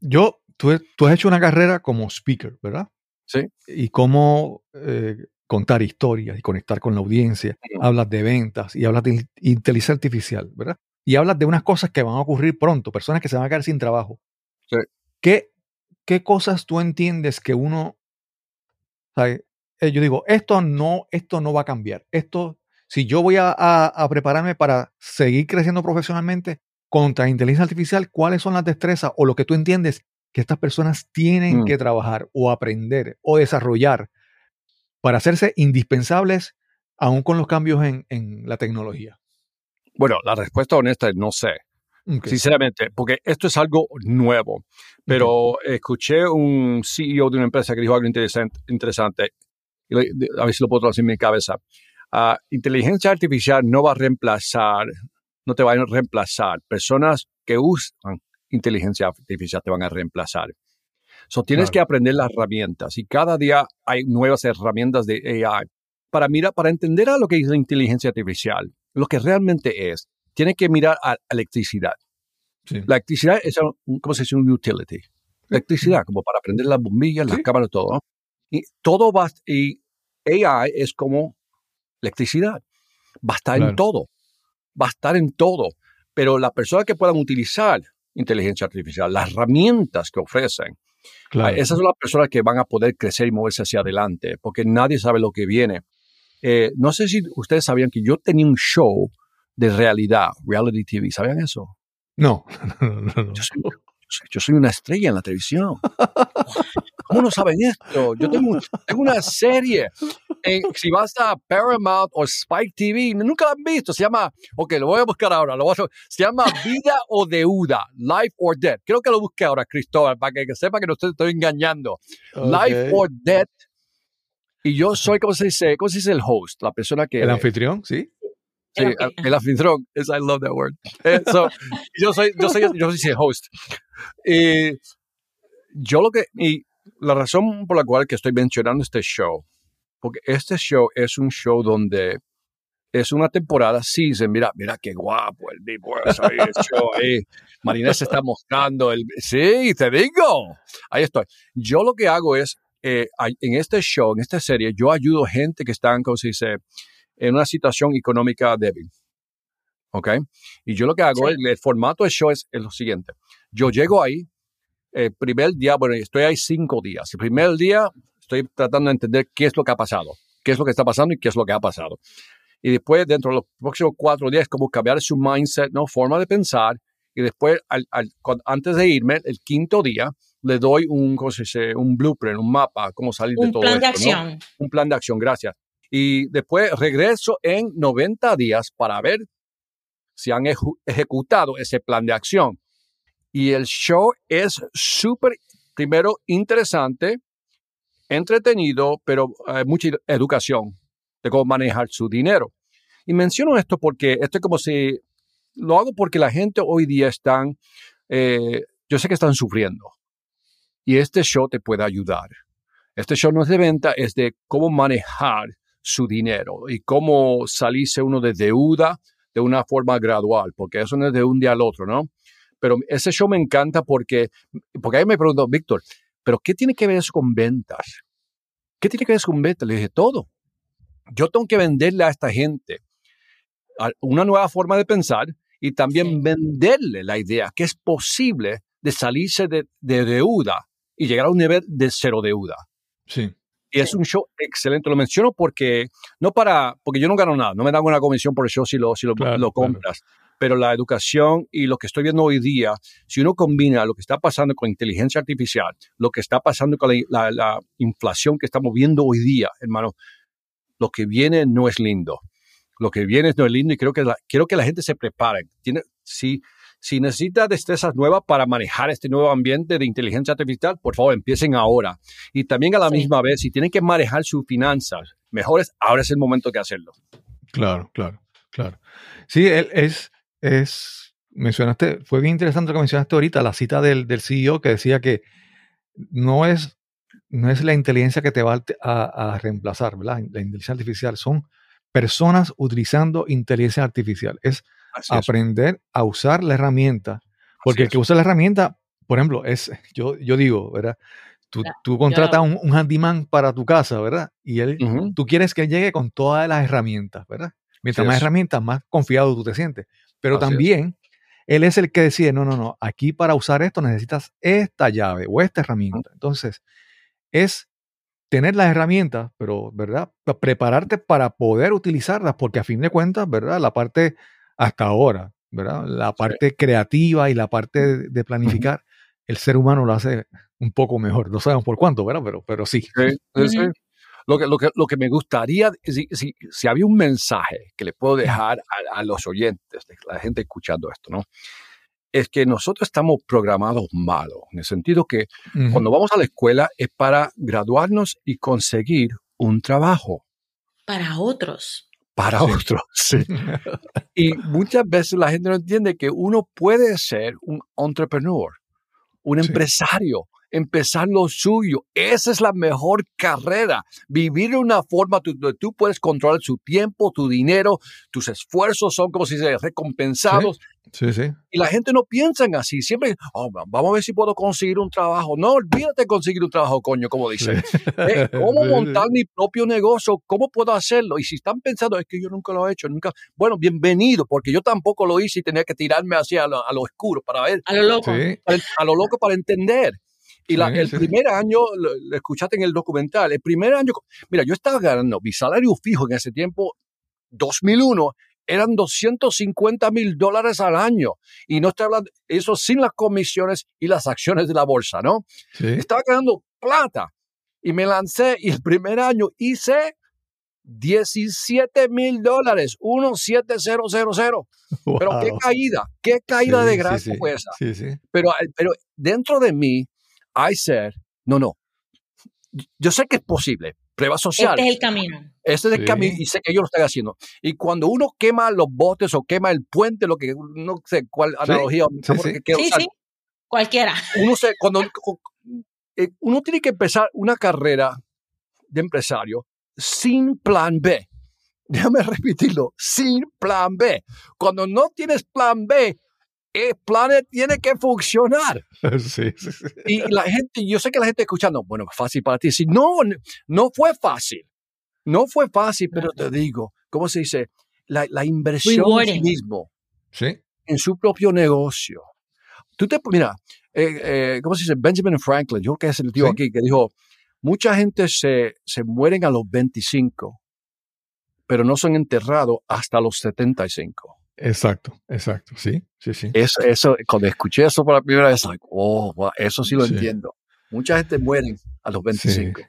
yo, tú, tú has hecho una carrera como speaker, ¿verdad? Sí. Y cómo eh, contar historias y conectar con la audiencia. Hablas de ventas y hablas de in- inteligencia artificial, ¿verdad? Y hablas de unas cosas que van a ocurrir pronto, personas que se van a quedar sin trabajo. Sí. ¿Qué, qué cosas tú entiendes que uno, sabe, eh, yo digo, esto no, esto no va a cambiar. Esto, si yo voy a, a- a prepararme para seguir creciendo profesionalmente contra inteligencia artificial, ¿cuáles son las destrezas o lo que tú entiendes que estas personas tienen Mm. que trabajar o aprender o desarrollar para hacerse indispensables aún con los cambios en, en la tecnología? Bueno, la respuesta honesta es no sé. Sinceramente, porque esto es algo nuevo. Pero escuché un CEO de una empresa que dijo algo interesante. interesante a ver si lo puedo traducir en mi cabeza. Ah, inteligencia artificial no va a reemplazar, no te van a reemplazar. Personas que usan inteligencia artificial te van a reemplazar. So, tienes Claro. que aprender las herramientas y cada día hay nuevas herramientas de AI. Para mirar, para entender a lo que es la inteligencia artificial, lo que realmente es, tiene que mirar a electricidad. sí. La electricidad es un, ¿cómo se dice? Un utility. Electricidad, como para prender las bombillas, las Sí. cámaras, todo. ¿no? Y todo va, y AI es como electricidad. Va a estar Claro. en todo. Va a estar en todo. Pero las personas que puedan utilizar inteligencia artificial, las herramientas que ofrecen, Claro. Esas son las personas que van a poder crecer y moverse hacia adelante, porque nadie sabe lo que viene. Eh, no sé si ustedes sabían que yo tenía un show de realidad, reality TV. ¿Sabían eso? No, no, no, no. Yo soy, yo soy- yo soy una estrella en la televisión. ¿Cómo no saben esto? Yo tengo, tengo una serie. En- si vas a Paramount o Spike TV, nunca la han visto. Se llama, ok, lo voy a buscar ahora. Lo voy a- se llama Vida o Deuda, Life or Death. Creo que lo busque ahora, Cristóbal, para que, que sepa que no te estoy engañando. Life or Death. Y yo soy, ¿cómo se dice? ¿Cómo se dice el host? La persona que... El anfitrión, sí. Sí, El el anfitrión. Yes, I love that word. Eh, so, yo soy, yo soy, yo soy el host. Y yo lo que, y la razón por la cual que estoy mencionando este show, porque este show es un show donde es una temporada season. Mira, mira qué guapo el Big Boss ahí, el show ahí. Marina se está mostrando el, sí, te digo. Ahí estoy. Yo lo que hago es, eh, en este show, en esta serie, yo ayudo gente que están, como se dice, en una situación económica débil. ¿Ok? Y yo lo que hago, Sí. el, el formato del show es, es lo siguiente. Yo llego ahí, el primer día, bueno, estoy ahí cinco días. El primer día estoy tratando de entender qué es lo que ha pasado, qué es lo que está pasando y qué es lo que ha pasado. Y después, dentro de los próximos cuatro días, como cambiar su mindset, ¿no? Forma de pensar. Y después, al- al- antes de irme, el quinto día, le doy un, ¿cómo se dice? un blueprint, un mapa, cómo salir de Un todo plan de esto, ¿no? acción. un plan de acción, gracias. Y después regreso en 90 días para ver si han ejecutado ese plan de acción. Y el show es súper, primero, interesante, entretenido, pero eh, mucha ed- educación de cómo manejar su dinero. Y menciono esto porque esto es como si, lo hago porque la gente hoy día están, eh, yo sé que están sufriendo. Y este show te puede ayudar. Este show no es de venta, es de cómo manejar su dinero y cómo salirse uno de deuda de una forma gradual, porque eso no es de un día al otro, ¿no? Pero ese show me encanta porque, porque ahí me preguntó, Víctor, ¿pero qué tiene que ver eso con ventas? ¿Qué tiene que ver eso con ventas? Le dije, todo. Yo tengo que venderle a esta gente una nueva forma de pensar y también Sí. venderle la idea que es posible de salirse de, de deuda y llegar a un nivel de cero deuda. Sí. Y es un show excelente. Lo menciono porque, no para, porque yo no gano nada, no me dan una comisión por el show si lo, si lo, Claro, lo claro. compras. Pero la educación y lo que estoy viendo hoy día, si uno combina lo que está pasando con inteligencia artificial, lo que está pasando con la, la- la inflación que estamos viendo hoy día, hermano, lo que viene no es lindo. Lo que viene no es lindo y creo que la, quiero que la gente se prepare. Tiene, si, si necesita destrezas nuevas para manejar este nuevo ambiente de inteligencia artificial, por favor, empiecen ahora. Y también a la Sí. misma vez, si tienen que manejar sus finanzas mejores, ahora es el momento de hacerlo. Claro, claro, claro. Sí, él es, es, mencionaste, fue bien interesante lo que mencionaste ahorita, la cita del, del CEO que decía que no es, no es la inteligencia que te va a, a reemplazar, ¿verdad? La inteligencia artificial son personas utilizando inteligencia artificial. Es Así es. aprender a usar la herramienta, porque el que usa la herramienta, por ejemplo, es, yo, yo digo, ¿verdad? Tú, Ya, tú contratas un, un handyman para tu casa, ¿verdad? Y él, tú quieres que él llegue con todas las herramientas, ¿verdad? Mientras Así más es. herramientas, más confiado tú te sientes. Pero Así es. también él es el que decide, no, no, no, aquí para usar esto necesitas esta llave o esta herramienta. Entonces, es tener las herramientas, pero, ¿verdad? Pa- Prepararte para poder utilizarlas, porque a fin de cuentas, ¿verdad? La parte hasta ahora, ¿verdad? La parte creativa y la parte de, planificar el ser humano lo hace un poco mejor. No sabemos por cuánto, ¿verdad? Pero, pero sí. Sí, sí. Lo que, lo, que, lo que me gustaría, si, si, si había un mensaje que le puedo dejar a, a los oyentes, a la gente escuchando esto, ¿no? Es que nosotros estamos programados malos, en el sentido que cuando vamos a la escuela es para graduarnos y conseguir un trabajo Para otros. Para Sí. otros. sí. Y muchas veces la gente no entiende que uno puede ser un entrepreneur, un Sí. empresario, empezar lo suyo. Esa es la mejor carrera. Vivir de una forma donde tú puedes controlar su tiempo, tu dinero, tus esfuerzos son como si se recompensados. Sí, sí. Y la gente no piensa en así. Siempre, "Oh, vamos a ver si puedo conseguir un trabajo. No, olvídate de conseguir un trabajo, coño, como dice. Eh, ¿Cómo montar mi propio negocio? ¿Cómo puedo hacerlo? Y si están pensando, es que yo nunca lo he hecho, nunca. Bueno, bienvenido, porque yo tampoco lo hice y tenía que tirarme hacia a lo, a lo oscuro para ver, A lo loco. A lo loco para entender. Y la- el primer año, lo, lo escuchaste en el documental, el primer año, mira, yo estaba ganando mi salario fijo en ese tiempo, 2001, eran 250 mil dólares al año. Y no estoy hablando, eso sin las comisiones y las acciones de la bolsa, ¿no? Sí. estaba ganando plata y me lancé y el primer año hice 17 mil dólares, 17000. Pero qué caída, qué caída Sí, de gracia sí. fue esa. Sí, sí. Pero, pero dentro de mí hay ser, no, no, yo sé que es posible, pruebas Este sociales. es el camino. Ese es el Sí. camino y sé que ellos lo están haciendo. Y cuando uno quema los botes o quema el puente, lo que no sé cuál analogía sí, porque sí. quiero Sí, usar, sí. Cualquiera. uno se, cuando eh, uno tiene que empezar una carrera de empresario sin plan B. Déjame repetirlo, sin plan B. Cuando no tienes plan B, el plan A tiene que funcionar. Sí, sí, sí. Y la gente, yo sé que la gente escuchando, bueno, fácil para ti. Si no, no fue fácil. No fue fácil, pero te digo, ¿cómo se dice? La, la inversión en sí mismo Sí. en su propio negocio. Tú te, mira, eh, eh, ¿cómo se dice? Benjamin Franklin, yo creo que es el tío Sí. aquí, que dijo, mucha gente se, se mueren a los 25, pero no son enterrados hasta los 75. Exacto, exacto. Sí, sí, sí. Eso, eso, cuando escuché eso por la primera vez, like, oh, wow, eso sí lo Sí. entiendo. Mucha gente muere a los 25.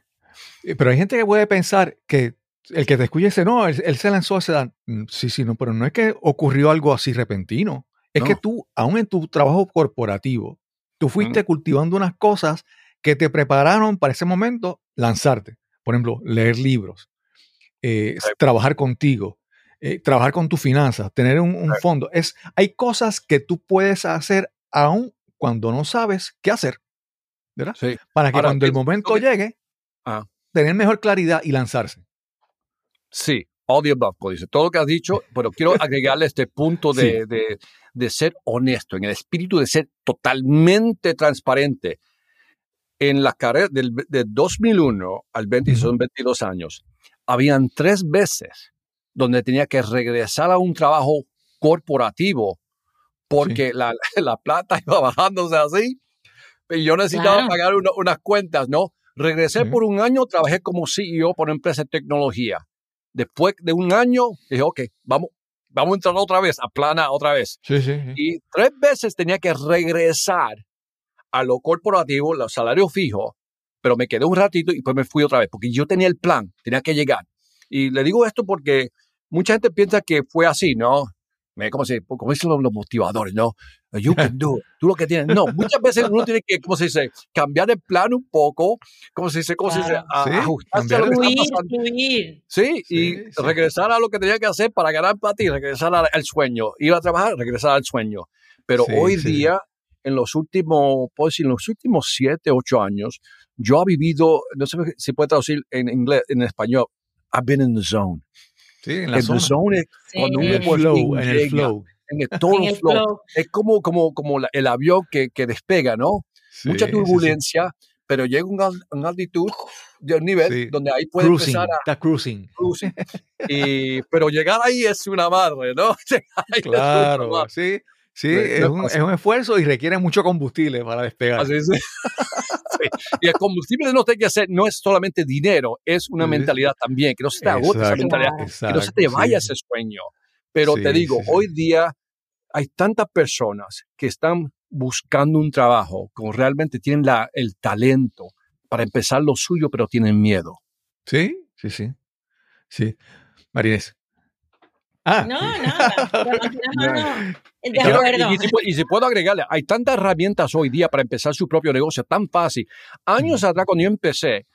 Eh, Pero hay gente que puede pensar que el que te escuche dice, no, él, él se lanzó a esa edad. Mm, Sí, sí, no, pero no es que ocurrió algo así repentino. Es que tú, aún en tu trabajo corporativo, tú fuiste cultivando unas cosas que te prepararon para ese momento lanzarte. Por ejemplo, leer libros, eh, trabajar contigo, eh, trabajar con tus finanzas, tener un, fondo. Es, hay cosas que tú puedes hacer aún cuando no sabes qué hacer. ¿Verdad? Sí. Para que Ahora, cuando el ¿qué- momento llegue, Ah. tener mejor claridad y lanzarse. Sí, all the above, dice, todo lo que has dicho, pero quiero agregarle este punto de, de- de ser honesto, en el espíritu de ser totalmente transparente. En la carrera del, de 2001 al 20, Ujú. son 22 años, habían tres veces donde tenía que regresar a un trabajo corporativo porque la, la plata iba bajándose así y yo necesitaba Claro. pagar una- unas cuentas, ¿no? Regresé por un año, trabajé como CEO por una empresa de tecnología. Después de un año, dije, ok, vamos, vamos a entrar otra vez, a plana otra vez. Sí, sí, sí. Y tres veces tenía que regresar a lo corporativo, los salarios fijos, pero me quedé un ratito y pues me fui otra vez, porque yo tenía el plan, tenía que llegar. Y le digo esto porque mucha gente piensa que fue así, ¿no? Me- ¿Cómo se como dicen los, los motivadores, no? You can do it. Tú lo que tienes. No, muchas veces uno tiene que, ¿cómo se dice? Cambiar el plan un poco, ¿cómo se dice? ¿Cómo se dice? Claro. A- Sí, ajustarse a lo que está pasando. Sí, Sí, y sí. regresar a lo que tenía que hacer para ganar plata y regresar al, al sueño. Ir a trabajar, regresar al sueño. Pero Sí, hoy sí. día, en los últimos, puedo decir, en los últimos siete, ocho años, yo he vivido, no sé si puede traducir en inglés, en español, I've been in the zone. Sí, en la En zona. the zone es Sí. cuando En el flow, en el flow. en el todo En el flow. flow. Es como, como, como la- el avión que, que despega, ¿no? Sí, Mucha sí, sí. turbulencia, pero llega a un al- una altitud de un nivel Sí. donde ahí puede Cruising, empezar a está cruising. cruising. Y, pero llegar ahí es una madre, ¿no? Una Claro, madre. sí, sí, es un, es un esfuerzo y requiere mucho combustible para despegar. Así es. Y el combustible no tiene que ser, no es solamente dinero, es una mentalidad también, que no se te agote esa mentalidad, que no se te vaya sí. ese sueño. Pero te digo, sí, hoy día hay tantas personas que están buscando un trabajo, como realmente tienen la, el talento para empezar lo suyo, pero tienen miedo. Sí, sí, sí. Sí. Marines. Ah. No. No, no, de acuerdo. y, si, pu- y si puedo agregarle, hay tantas herramientas hoy día para empezar su propio negocio, tan fácil. Años atrás, cuando yo empecé,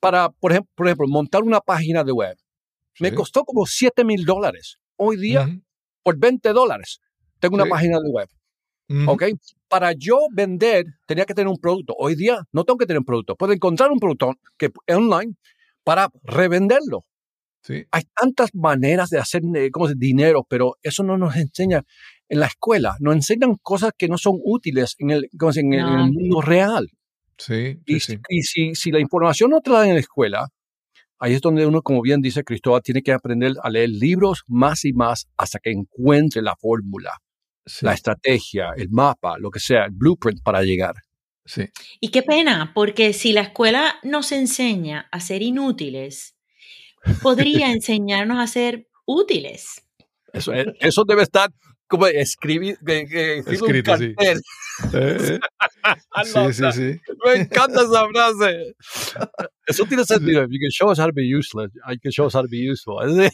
para, por ejemplo, por ejemplo, montar una página de web, me costó como 7 mil dólares. Hoy día, por 20 dólares, tengo una Sí. página de web. ¿ok? Para yo vender, tenía que tener un producto. Hoy día no tengo que tener un producto. Puedo encontrar un producto que, online para revenderlo. Sí. Hay tantas maneras de hacer eh, ¿cómo se dinero, pero eso no nos enseña en la escuela. Nos enseñan cosas que no son útiles en el, ¿cómo se dice? en el- en el mundo real. Sí, sí, Y, sí. y si, si la información no te la dan en la escuela, ahí es donde uno, como bien dice Cristóbal, tiene que aprender a leer libros más y más hasta que encuentre la fórmula, Sí, la estrategia, el mapa, lo que sea, el blueprint para llegar. sí. Y qué pena, porque si la escuela nos enseña a ser inútiles, podría enseñarnos a ser útiles. Eso, eh, eso debe estar como escribir, Escrito, sí. cartel. Eh. I sí, sí, that. sí. Me encanta esa frase. Eso tiene sentido. If you can show us how to be useless, I can show us how to be useful.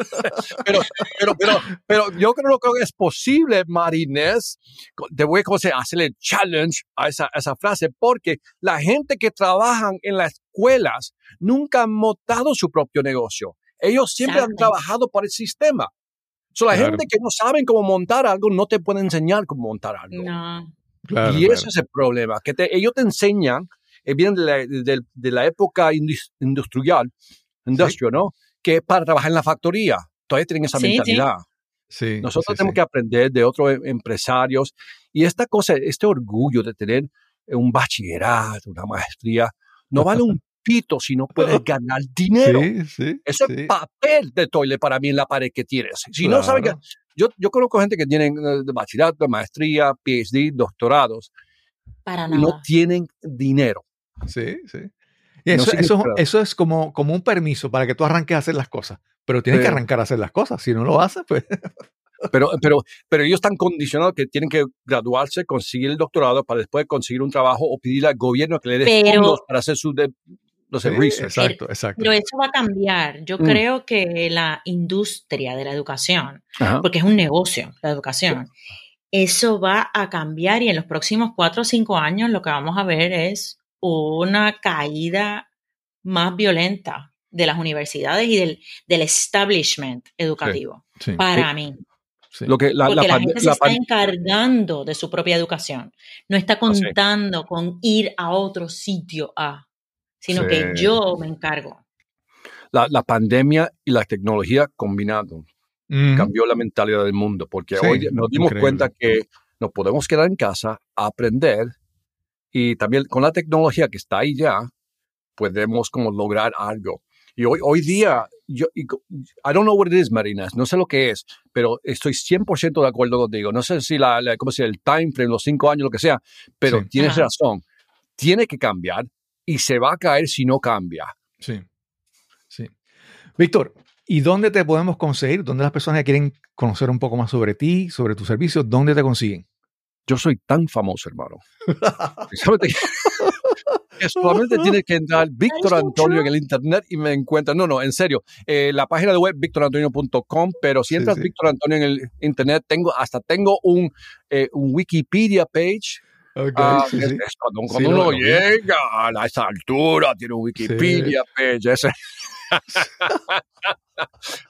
Pero, pero, pero, pero yo creo que es posible, Marinés, te voy a hacerle challenge a esa, a esa frase, porque la gente que trabajan en las escuelas nunca han montado su propio negocio. Ellos siempre han trabajado por el sistema. So, la Claro. gente que no saben cómo montar algo no te puede enseñar cómo montar algo. No. Claro, y claro. ese es el problema, que te- ellos te enseñan, eh, vienen de la, de, de la época indus- industrial, industrial, ¿no? Que es para trabajar en la factoría. Todavía tienen esa Sí, sí. mentalidad. Sí, Nosotros sí, tenemos sí. que aprender de otros em- empresarios. Y esta cosa, este orgullo de tener un bachillerato, una maestría, no vale un pito si no puedes ganar dinero. Sí, sí. Eso sí. es papel de toile para mí en la pared que tienes. Si no sabes que yo, yo conozco gente que tienen eh, de bachillerato, maestría, PhD, doctorados, Para y nada. no tienen dinero. Sí, sí. Y No eso, eso, eso es como, como un permiso para que tú arranques a hacer las cosas. Pero tienes que arrancar a hacer las cosas. Si no lo haces, pues. Pero, pero, pero ellos están condicionados que tienen que graduarse, conseguir el doctorado para después conseguir un trabajo o pedirle al gobierno que le dé Pero- fondos para hacer su de, no sé, Sí, research. exacto, exacto. Pero eso va a cambiar. Yo Mm. creo que la industria de la educación, Ajá. porque es un negocio, la educación, eso va a cambiar y en los próximos cuatro o cinco años lo que vamos a ver es una caída más violenta de las universidades y del, del establishment educativo, Sí, para mí. sí. Lo que la, Porque la, pande- gente se la está encargando de su propia educación. No está contando con ir a otro sitio A, sino Sí. que yo me encargo. la- la pandemia y la tecnología combinado Ujú. cambió la mentalidad del mundo, porque Sí, hoy nos dimos increíble. cuenta que nos podemos quedar en casa, aprender y también con la tecnología que está ahí ya, podemos como lograr algo. Y hoy, hoy día, yo, y I don't know what it is, Marinas, no sé lo que es, pero estoy 100% de acuerdo contigo. No sé si la, la- ¿cómo se el time frame, los cinco años, lo que sea, pero Sí. tienes Ajá. razón. Tiene que cambiar y se va a caer si no cambia. Sí. Sí. Víctor, ¿y dónde te podemos conseguir? ¿Dónde las personas que quieren conocer un poco más sobre ti, sobre tus servicios, dónde te consiguen? Yo soy tan famoso, hermano. Que solamente, que solamente tienes que entrar Víctor Antonio en el internet y me encuentras. No, no, en serio. Eh, la página de web victorantonio.com, pero si Sí, entras sí. Víctor Antonio en el internet, tengo hasta tengo un, eh, un Wikipedia page. Ah, sí, es- sí. es cuando Sí, cuando lo- uno llega a esa altura, tiene un Wikipedia page. ese.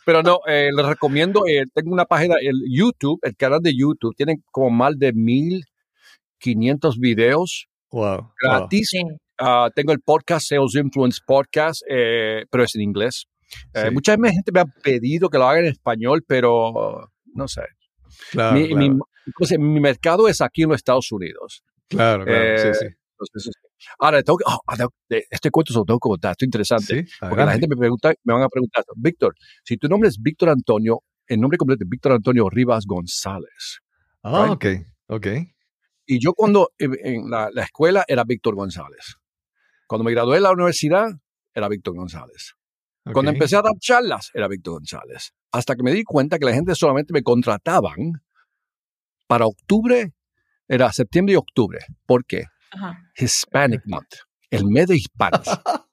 Pero no, eh, les recomiendo, eh, tengo una página, el YouTube, el canal de YouTube, tiene como más de 1500 videos Wow. gratis. Ah, tengo el podcast, Sales Influence Podcast, eh, pero es en inglés. Eh, Sí. Mucha gente me ha pedido que lo haga en español, pero no sé. Claro, mi, claro, mi- entonces, mi mercado es aquí en los Estados Unidos. Claro, claro, eh, sí, sí. Entonces, ahora, tengo que- oh, ah, este cuento se lo tengo que contar, esto es interesante. Sí, Porque la gente me pregunta, me van a preguntar, Víctor, si tu nombre es Víctor Antonio, el nombre completo es Víctor Antonio Rivas González. Ah, right? ok, ok. Y yo cuando en en la, la escuela era Víctor González. Cuando me gradué de la universidad, era Víctor González. Cuando empecé a dar charlas, era Víctor González. Hasta que me di cuenta que la gente solamente me contrataban para octubre Era septiembre y octubre. ¿Por qué? Ajá. Hispanic Month, el mes de hispanos.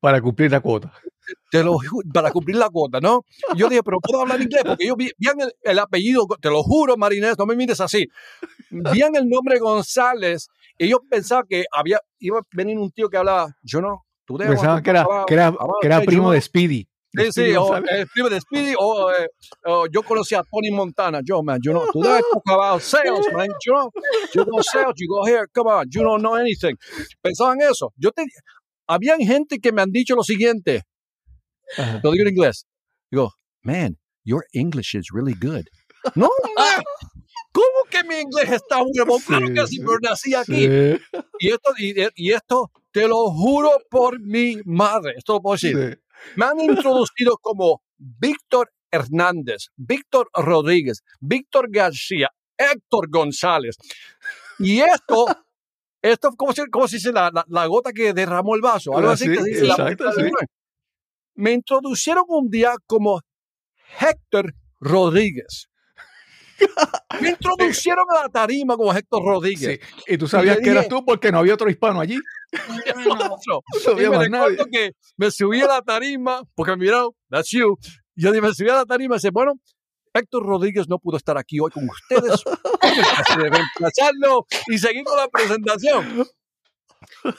Para cumplir la cuota. Te lo para cumplir la cuota, ¿no? Yo dije, pero puedo hablar inglés porque yo vi, el, el apellido, te lo juro, Marinés, no me mires así. Vean el nombre González y yo pensaba que había, iba a venir un tío que hablaba, yo no, tú debes. Pensaban que era, que era, que era primo de Speedy. Sí, sí, o el primo de Speedy, o, eh, o yo conocí a Tony Montana. Yo, man, you know, tú debes talk about sales, man. You know, you know sales, you go here, come on, you don't know anything. Pensaban eso. Yo te, habían gente que me han dicho lo siguiente, Ajá. lo digo en inglés. Digo, man, your English is really good. No, man. ¿Cómo que mi inglés está bueno? Claro Sí, que sí, pero nací aquí. Sí, Y esto, y, y esto, te lo juro por mi madre. Esto lo puedo decir. sí. Me han introducido como Víctor Hernández, Víctor Rodríguez, Víctor García, Héctor González. Y esto, esto ¿cómo se, cómo se dice? La, la- la gota que derramó el vaso. Algo así. sí, que dice la exacto, sí. Me introducieron un día como Héctor Rodríguez. Me introducieron a la tarima como Héctor Rodríguez. Sí. Y tú sabías le que eras tú porque no había otro hispano allí. Otro. No Y había me nadie. que me subí a la tarima, porque me miraron, that's you. Y yo me subí a la tarima y dice, bueno, Héctor Rodríguez no pudo estar aquí hoy con ustedes. Así de reemplazarlo y seguir con la presentación.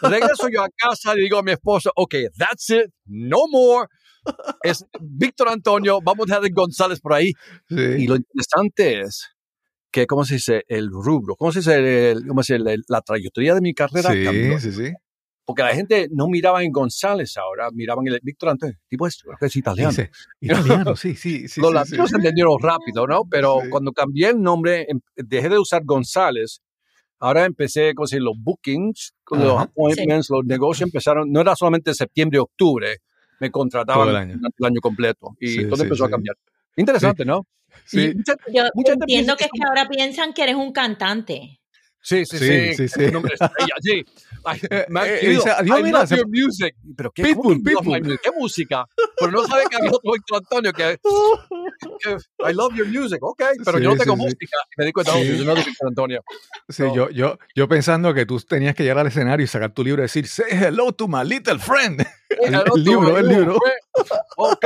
Regreso yo a casa y digo a mi esposa, ok, that's it, no more. Es Víctor Antonio, vamos a dejar el González por ahí. Y Sí. lo interesante es que, ¿cómo se dice? El rubro, ¿cómo se dice? El- ¿Cómo se dice? El- La trayectoria de mi carrera cambió. Sí, sí, sí. Porque la gente no miraba en González ahora, miraban en el Víctor Antonio. Tipo es, creo que es italiano. Dice, italiano, sí, sí, sí. Los sí, latinos sí. entendieron rápido, ¿no? Pero Sí. cuando cambié el nombre, em- dejé de usar González. Ahora empecé con los bookings, con los appointments, los negocios empezaron, no era solamente septiembre y octubre, me contrataban Todo el año. durante el año completo. Y Sí, todo sí, empezó a cambiar. Interesante, ¿no? Mucha- Yo Mucha entiendo que es que ahora piensan que eres un cantante. Sí, sí, Sí, sí. sí, nombre sí. Eh, your music. Pero qué, Pitbull, ¿cómo que love Pitbull. ¿Qué música? Pero no sabe que había otro Víctor Antonio que, I love your music. Ok, pero yo no tengo música. Y me di cuenta, oh, yo no soy Víctor Antonio. Sí, yo, yo, yo pensando que tú tenías que llegar al escenario y sacar tu libro y decir, say hello to my little friend. El, libro, el libro. Ok.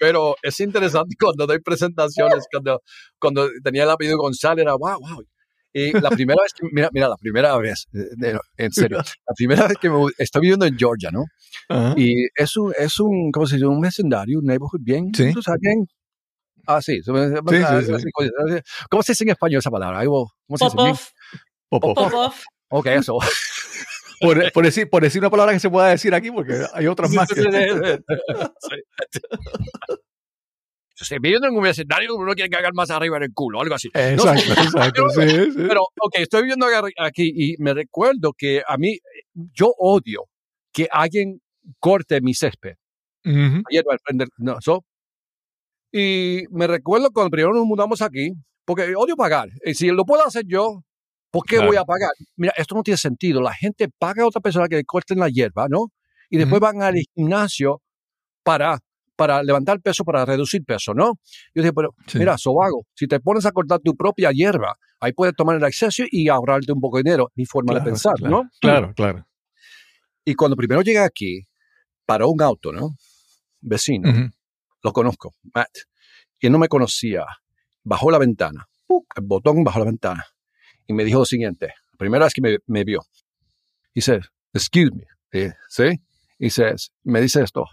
Pero es interesante cuando doy presentaciones, cuando, cuando tenía el apellido González, era wow, wow. Y la primera vez que, mira, mira, la primera vez, eh, de- en serio, la primera vez que me, estoy viviendo en Georgia, ¿no? Ajá. Y es un, es un, ¿cómo se dice? Un vecindario, un neighborhood bien, Sí. tú sabes, bien. Ah, sí. sí, sí. ¿Cómo se dice en español esa palabra? ¿Cómo se dice? Bien- Pop-off, Popov. pop-off. Ok, eso. Por, por decir, por decir una palabra que se pueda decir aquí, porque hay otras más. que- Sí, viviendo en un vecindario, uno quiere cagar más arriba en el culo, algo así. No Exacto, exacto. Sí, sí. Pero, ok, estoy viviendo aquí y me recuerdo que a mí, yo odio que alguien corte mi césped. Ujú. Ayer va a prender, no, so. Y me recuerdo cuando primero nos mudamos aquí, porque odio pagar. Y si lo puedo hacer yo, ¿por qué Claro. voy a pagar? Mira, esto no tiene sentido. La gente paga a otra persona que le corten la hierba, ¿no? Y después van al gimnasio para, para levantar peso, para reducir peso, ¿no? Yo dije, pero Sí. mira, sobago, si te pones a cortar tu propia hierba, ahí puedes tomar el acceso y ahorrarte un poco de dinero. Mi forma de Claro, pensar, claro, ¿no? Claro, claro. Y cuando primero llegué aquí, paró un auto, ¿no? Vecino Ujú. lo conozco, Matt. Y él no me conocía. Bajó la ventana, ¡puc! el botón bajó la ventana. Y me dijo lo siguiente, la primera vez que me, me vio. Dice, excuse me. ¿Sí? Y says, me dice esto.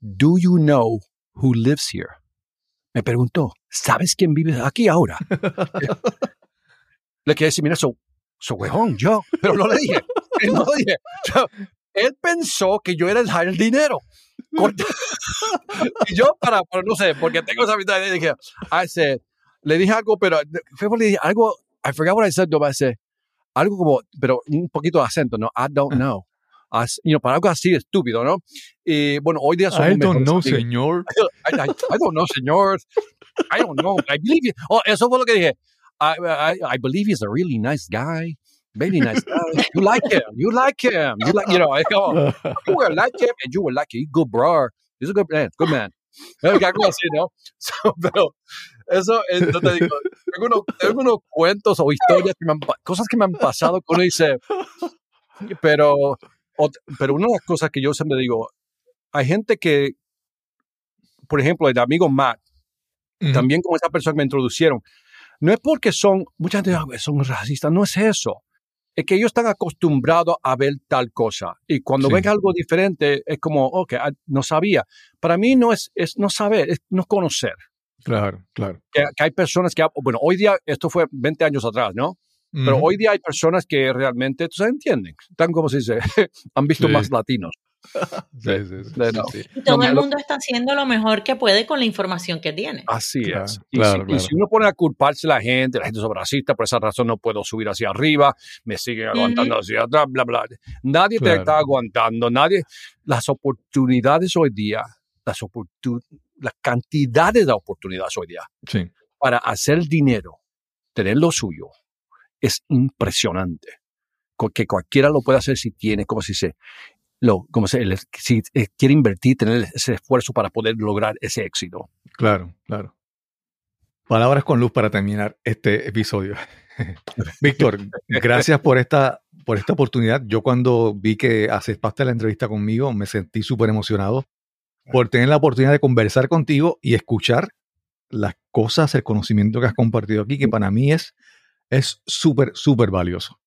Do you know who lives here? Me preguntó, ¿sabes quién vive aquí ahora? le quedé decir, mira, so, so huevón, yo. Pero no le dije. Él no le dije. Yo- él pensó que yo era el jardinero. Y yo, para, para, no sé, porque tengo esa mitad de dije, I said, le dije algo, pero le dije algo, I forgot what I said, no, I said, algo como, pero un poquito de acento, ¿no? I don't know. As, you know, para algo así estúpido, ¿no? Y bueno, hoy día somos I don't know, amigos. señor. I, I, I don't know, señor. I don't know. I believe you. Oh, eso fue lo que dije. I, I, I believe he's a really nice guy. Very nice guy. You like him. You like him. You like, you know, como, you will like him and you will like him. He's good, bro. He's a good man. Good man. Eh, algo así, ¿no? So, pero eso, eh, te digo, tengo, unos, tengo unos cuentos o historias, que me han cosas que me han pasado que uno dice, pero, pero una de las cosas que yo siempre digo, hay gente que, por ejemplo, el amigo Matt, Ujú. también como esa persona que me introducieron, no es porque son, mucha gente dice, "Ah, son racistas, no es eso. Es que ellos están acostumbrados a ver tal cosa. Y cuando Sí. ven algo diferente, es como, ok, ah, no sabía. Para mí no es, es no saber, es no conocer. Claro, claro. Que, que hay personas que, bueno, hoy día, esto fue 20 años atrás, ¿no? Pero hoy día hay personas que realmente, tú sabes, entienden. Están como se dice, han visto Sí. más latinos. Sí, sí, sí, de sí, no. sí. Y todo No, el lo- mundo está haciendo lo mejor que puede con la información que tiene. Así Claro, es. Y, claro, si, y claro. si uno pone a culparse a la gente, la gente es racista, por esa razón no puedo subir hacia arriba, me siguen aguantando hacia atrás, bla, bla. Nadie Claro. te está aguantando, nadie. Las oportunidades hoy día, las, oportun, las cantidades de oportunidades hoy día Sí, para hacer dinero, tener lo suyo, es impresionante. Que cualquiera lo puede hacer si tiene, como se dice, lo, como se, si eh, quiere invertir, tener ese esfuerzo para poder lograr ese éxito. claro, claro. Palabras con luz para terminar este episodio. Víctor, gracias por esta, por esta oportunidad. Yo cuando vi que aceptaste la entrevista conmigo me sentí súper emocionado por tener la oportunidad de conversar contigo y escuchar las cosas, el conocimiento que has compartido aquí, que para mí es es súper, súper valioso.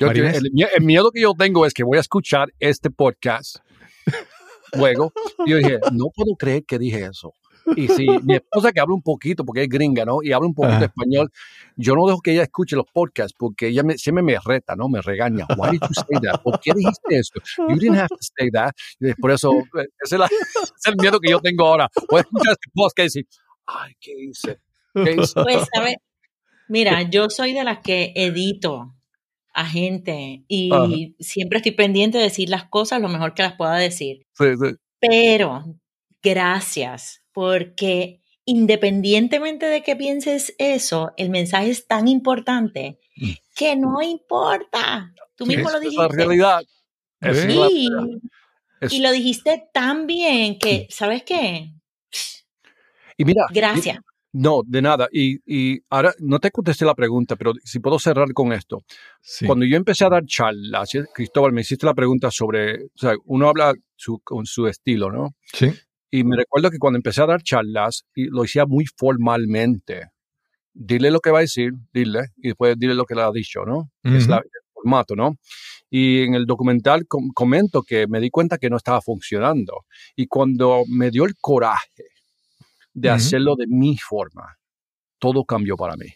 Yo el, mie- el miedo que yo tengo es que voy a escuchar este podcast luego. Y yo dije, no puedo creer que dije eso. Y si mi esposa que habla un poquito, porque es gringa, ¿no? Y habla un poquito Ajá. español, yo no dejo que ella escuche los podcasts porque ella me- siempre me reta, ¿no? Me regaña. Why did you say that? ¿Por qué dijiste eso? You didn't have to say that. Y por eso, eh, ese es, la- es el miedo que yo tengo ahora. Voy a escuchar este podcast y decir, ay, ¿qué hice? ¿Qué hice? Pues, ¿sabes? Mira, yo soy de las que edito a gente y Ajá. siempre estoy pendiente de decir las cosas lo mejor que las pueda decir. Sí, sí. Pero gracias, porque independientemente de que pienses eso, el mensaje es tan importante Mm. que no importa. Tú mismo lo Esa es la dijiste. realidad. Es la- es- y lo dijiste tan bien que, ¿sabes qué? y mira, Gracias. No, de nada. Y, y ahora no te contesté la pregunta, pero si puedo cerrar con esto. Sí. Cuando yo empecé a dar charlas, ¿sí? Cristóbal, me hiciste la pregunta sobre, o sea, uno habla su, con su estilo, ¿no? Sí. Y me recuerdo que cuando empecé a dar charlas, y lo hacía muy formalmente. Dile lo que va a decir, dile, y después dile lo que le ha dicho, ¿no? Es la- el formato, ¿no? Y en el documental com- comento que me di cuenta que no estaba funcionando. Y cuando me dio el coraje de Ujú. hacerlo de mi forma, todo cambió para mí.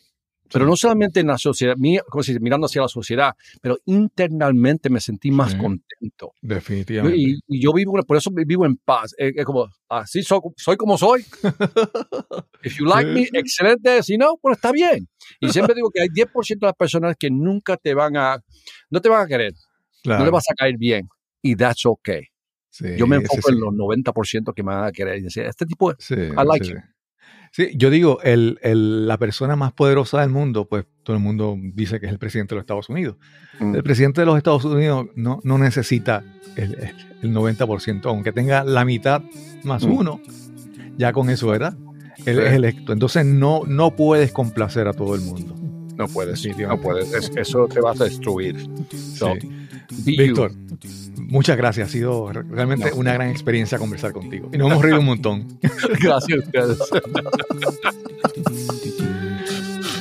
Pero no solamente en la sociedad, mirando hacia la sociedad, pero internamente me sentí más Sí. contento. Definitivamente. Y, y yo vivo, por eso vivo en paz. Es, es como, así soy, soy como soy. If you like me, excelente. Si no, pues está bien. Y siempre digo que hay 10% de las personas que nunca te van a, no te van a querer, Claro. no le vas a caer bien. Y that's okay. Sí, Yo me enfoco sí. en los 90% que me van a querer. Decir, este tipo, Sí, like sí. Sí, yo digo, el, el- la persona más poderosa del mundo, pues todo el mundo dice que es el presidente de los Estados Unidos. Mm. El presidente de los Estados Unidos no, no necesita el, el- el 90%, aunque tenga la mitad más Mm. uno, ya con eso, ¿verdad? Él Sí. es electo. Entonces no, no puedes complacer a todo el mundo. no puedes, no Definitivamente. puedes. Es- eso te vas a destruir. So, Sí. Víctor, muchas gracias. Ha sido re- realmente una gran experiencia conversar contigo. Y nos hemos reído un montón. Gracias a ustedes.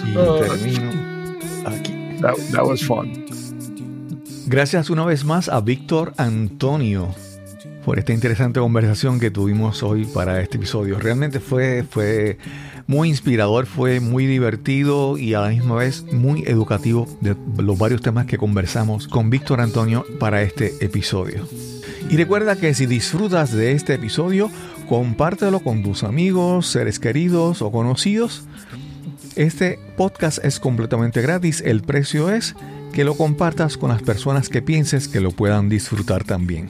Y Oh. termino aquí. That, that was fun. Gracias una vez más a Víctor Antonio por esta interesante conversación que tuvimos hoy para este episodio. Realmente fue, fue muy inspirador, fue muy divertido y a la misma vez muy educativo de los varios temas que conversamos con Víctor Antonio para este episodio. Y recuerda que si disfrutas de este episodio, compártelo con tus amigos, seres queridos o conocidos. Este podcast es completamente gratis. El precio es que lo compartas con las personas que pienses que lo puedan disfrutar también.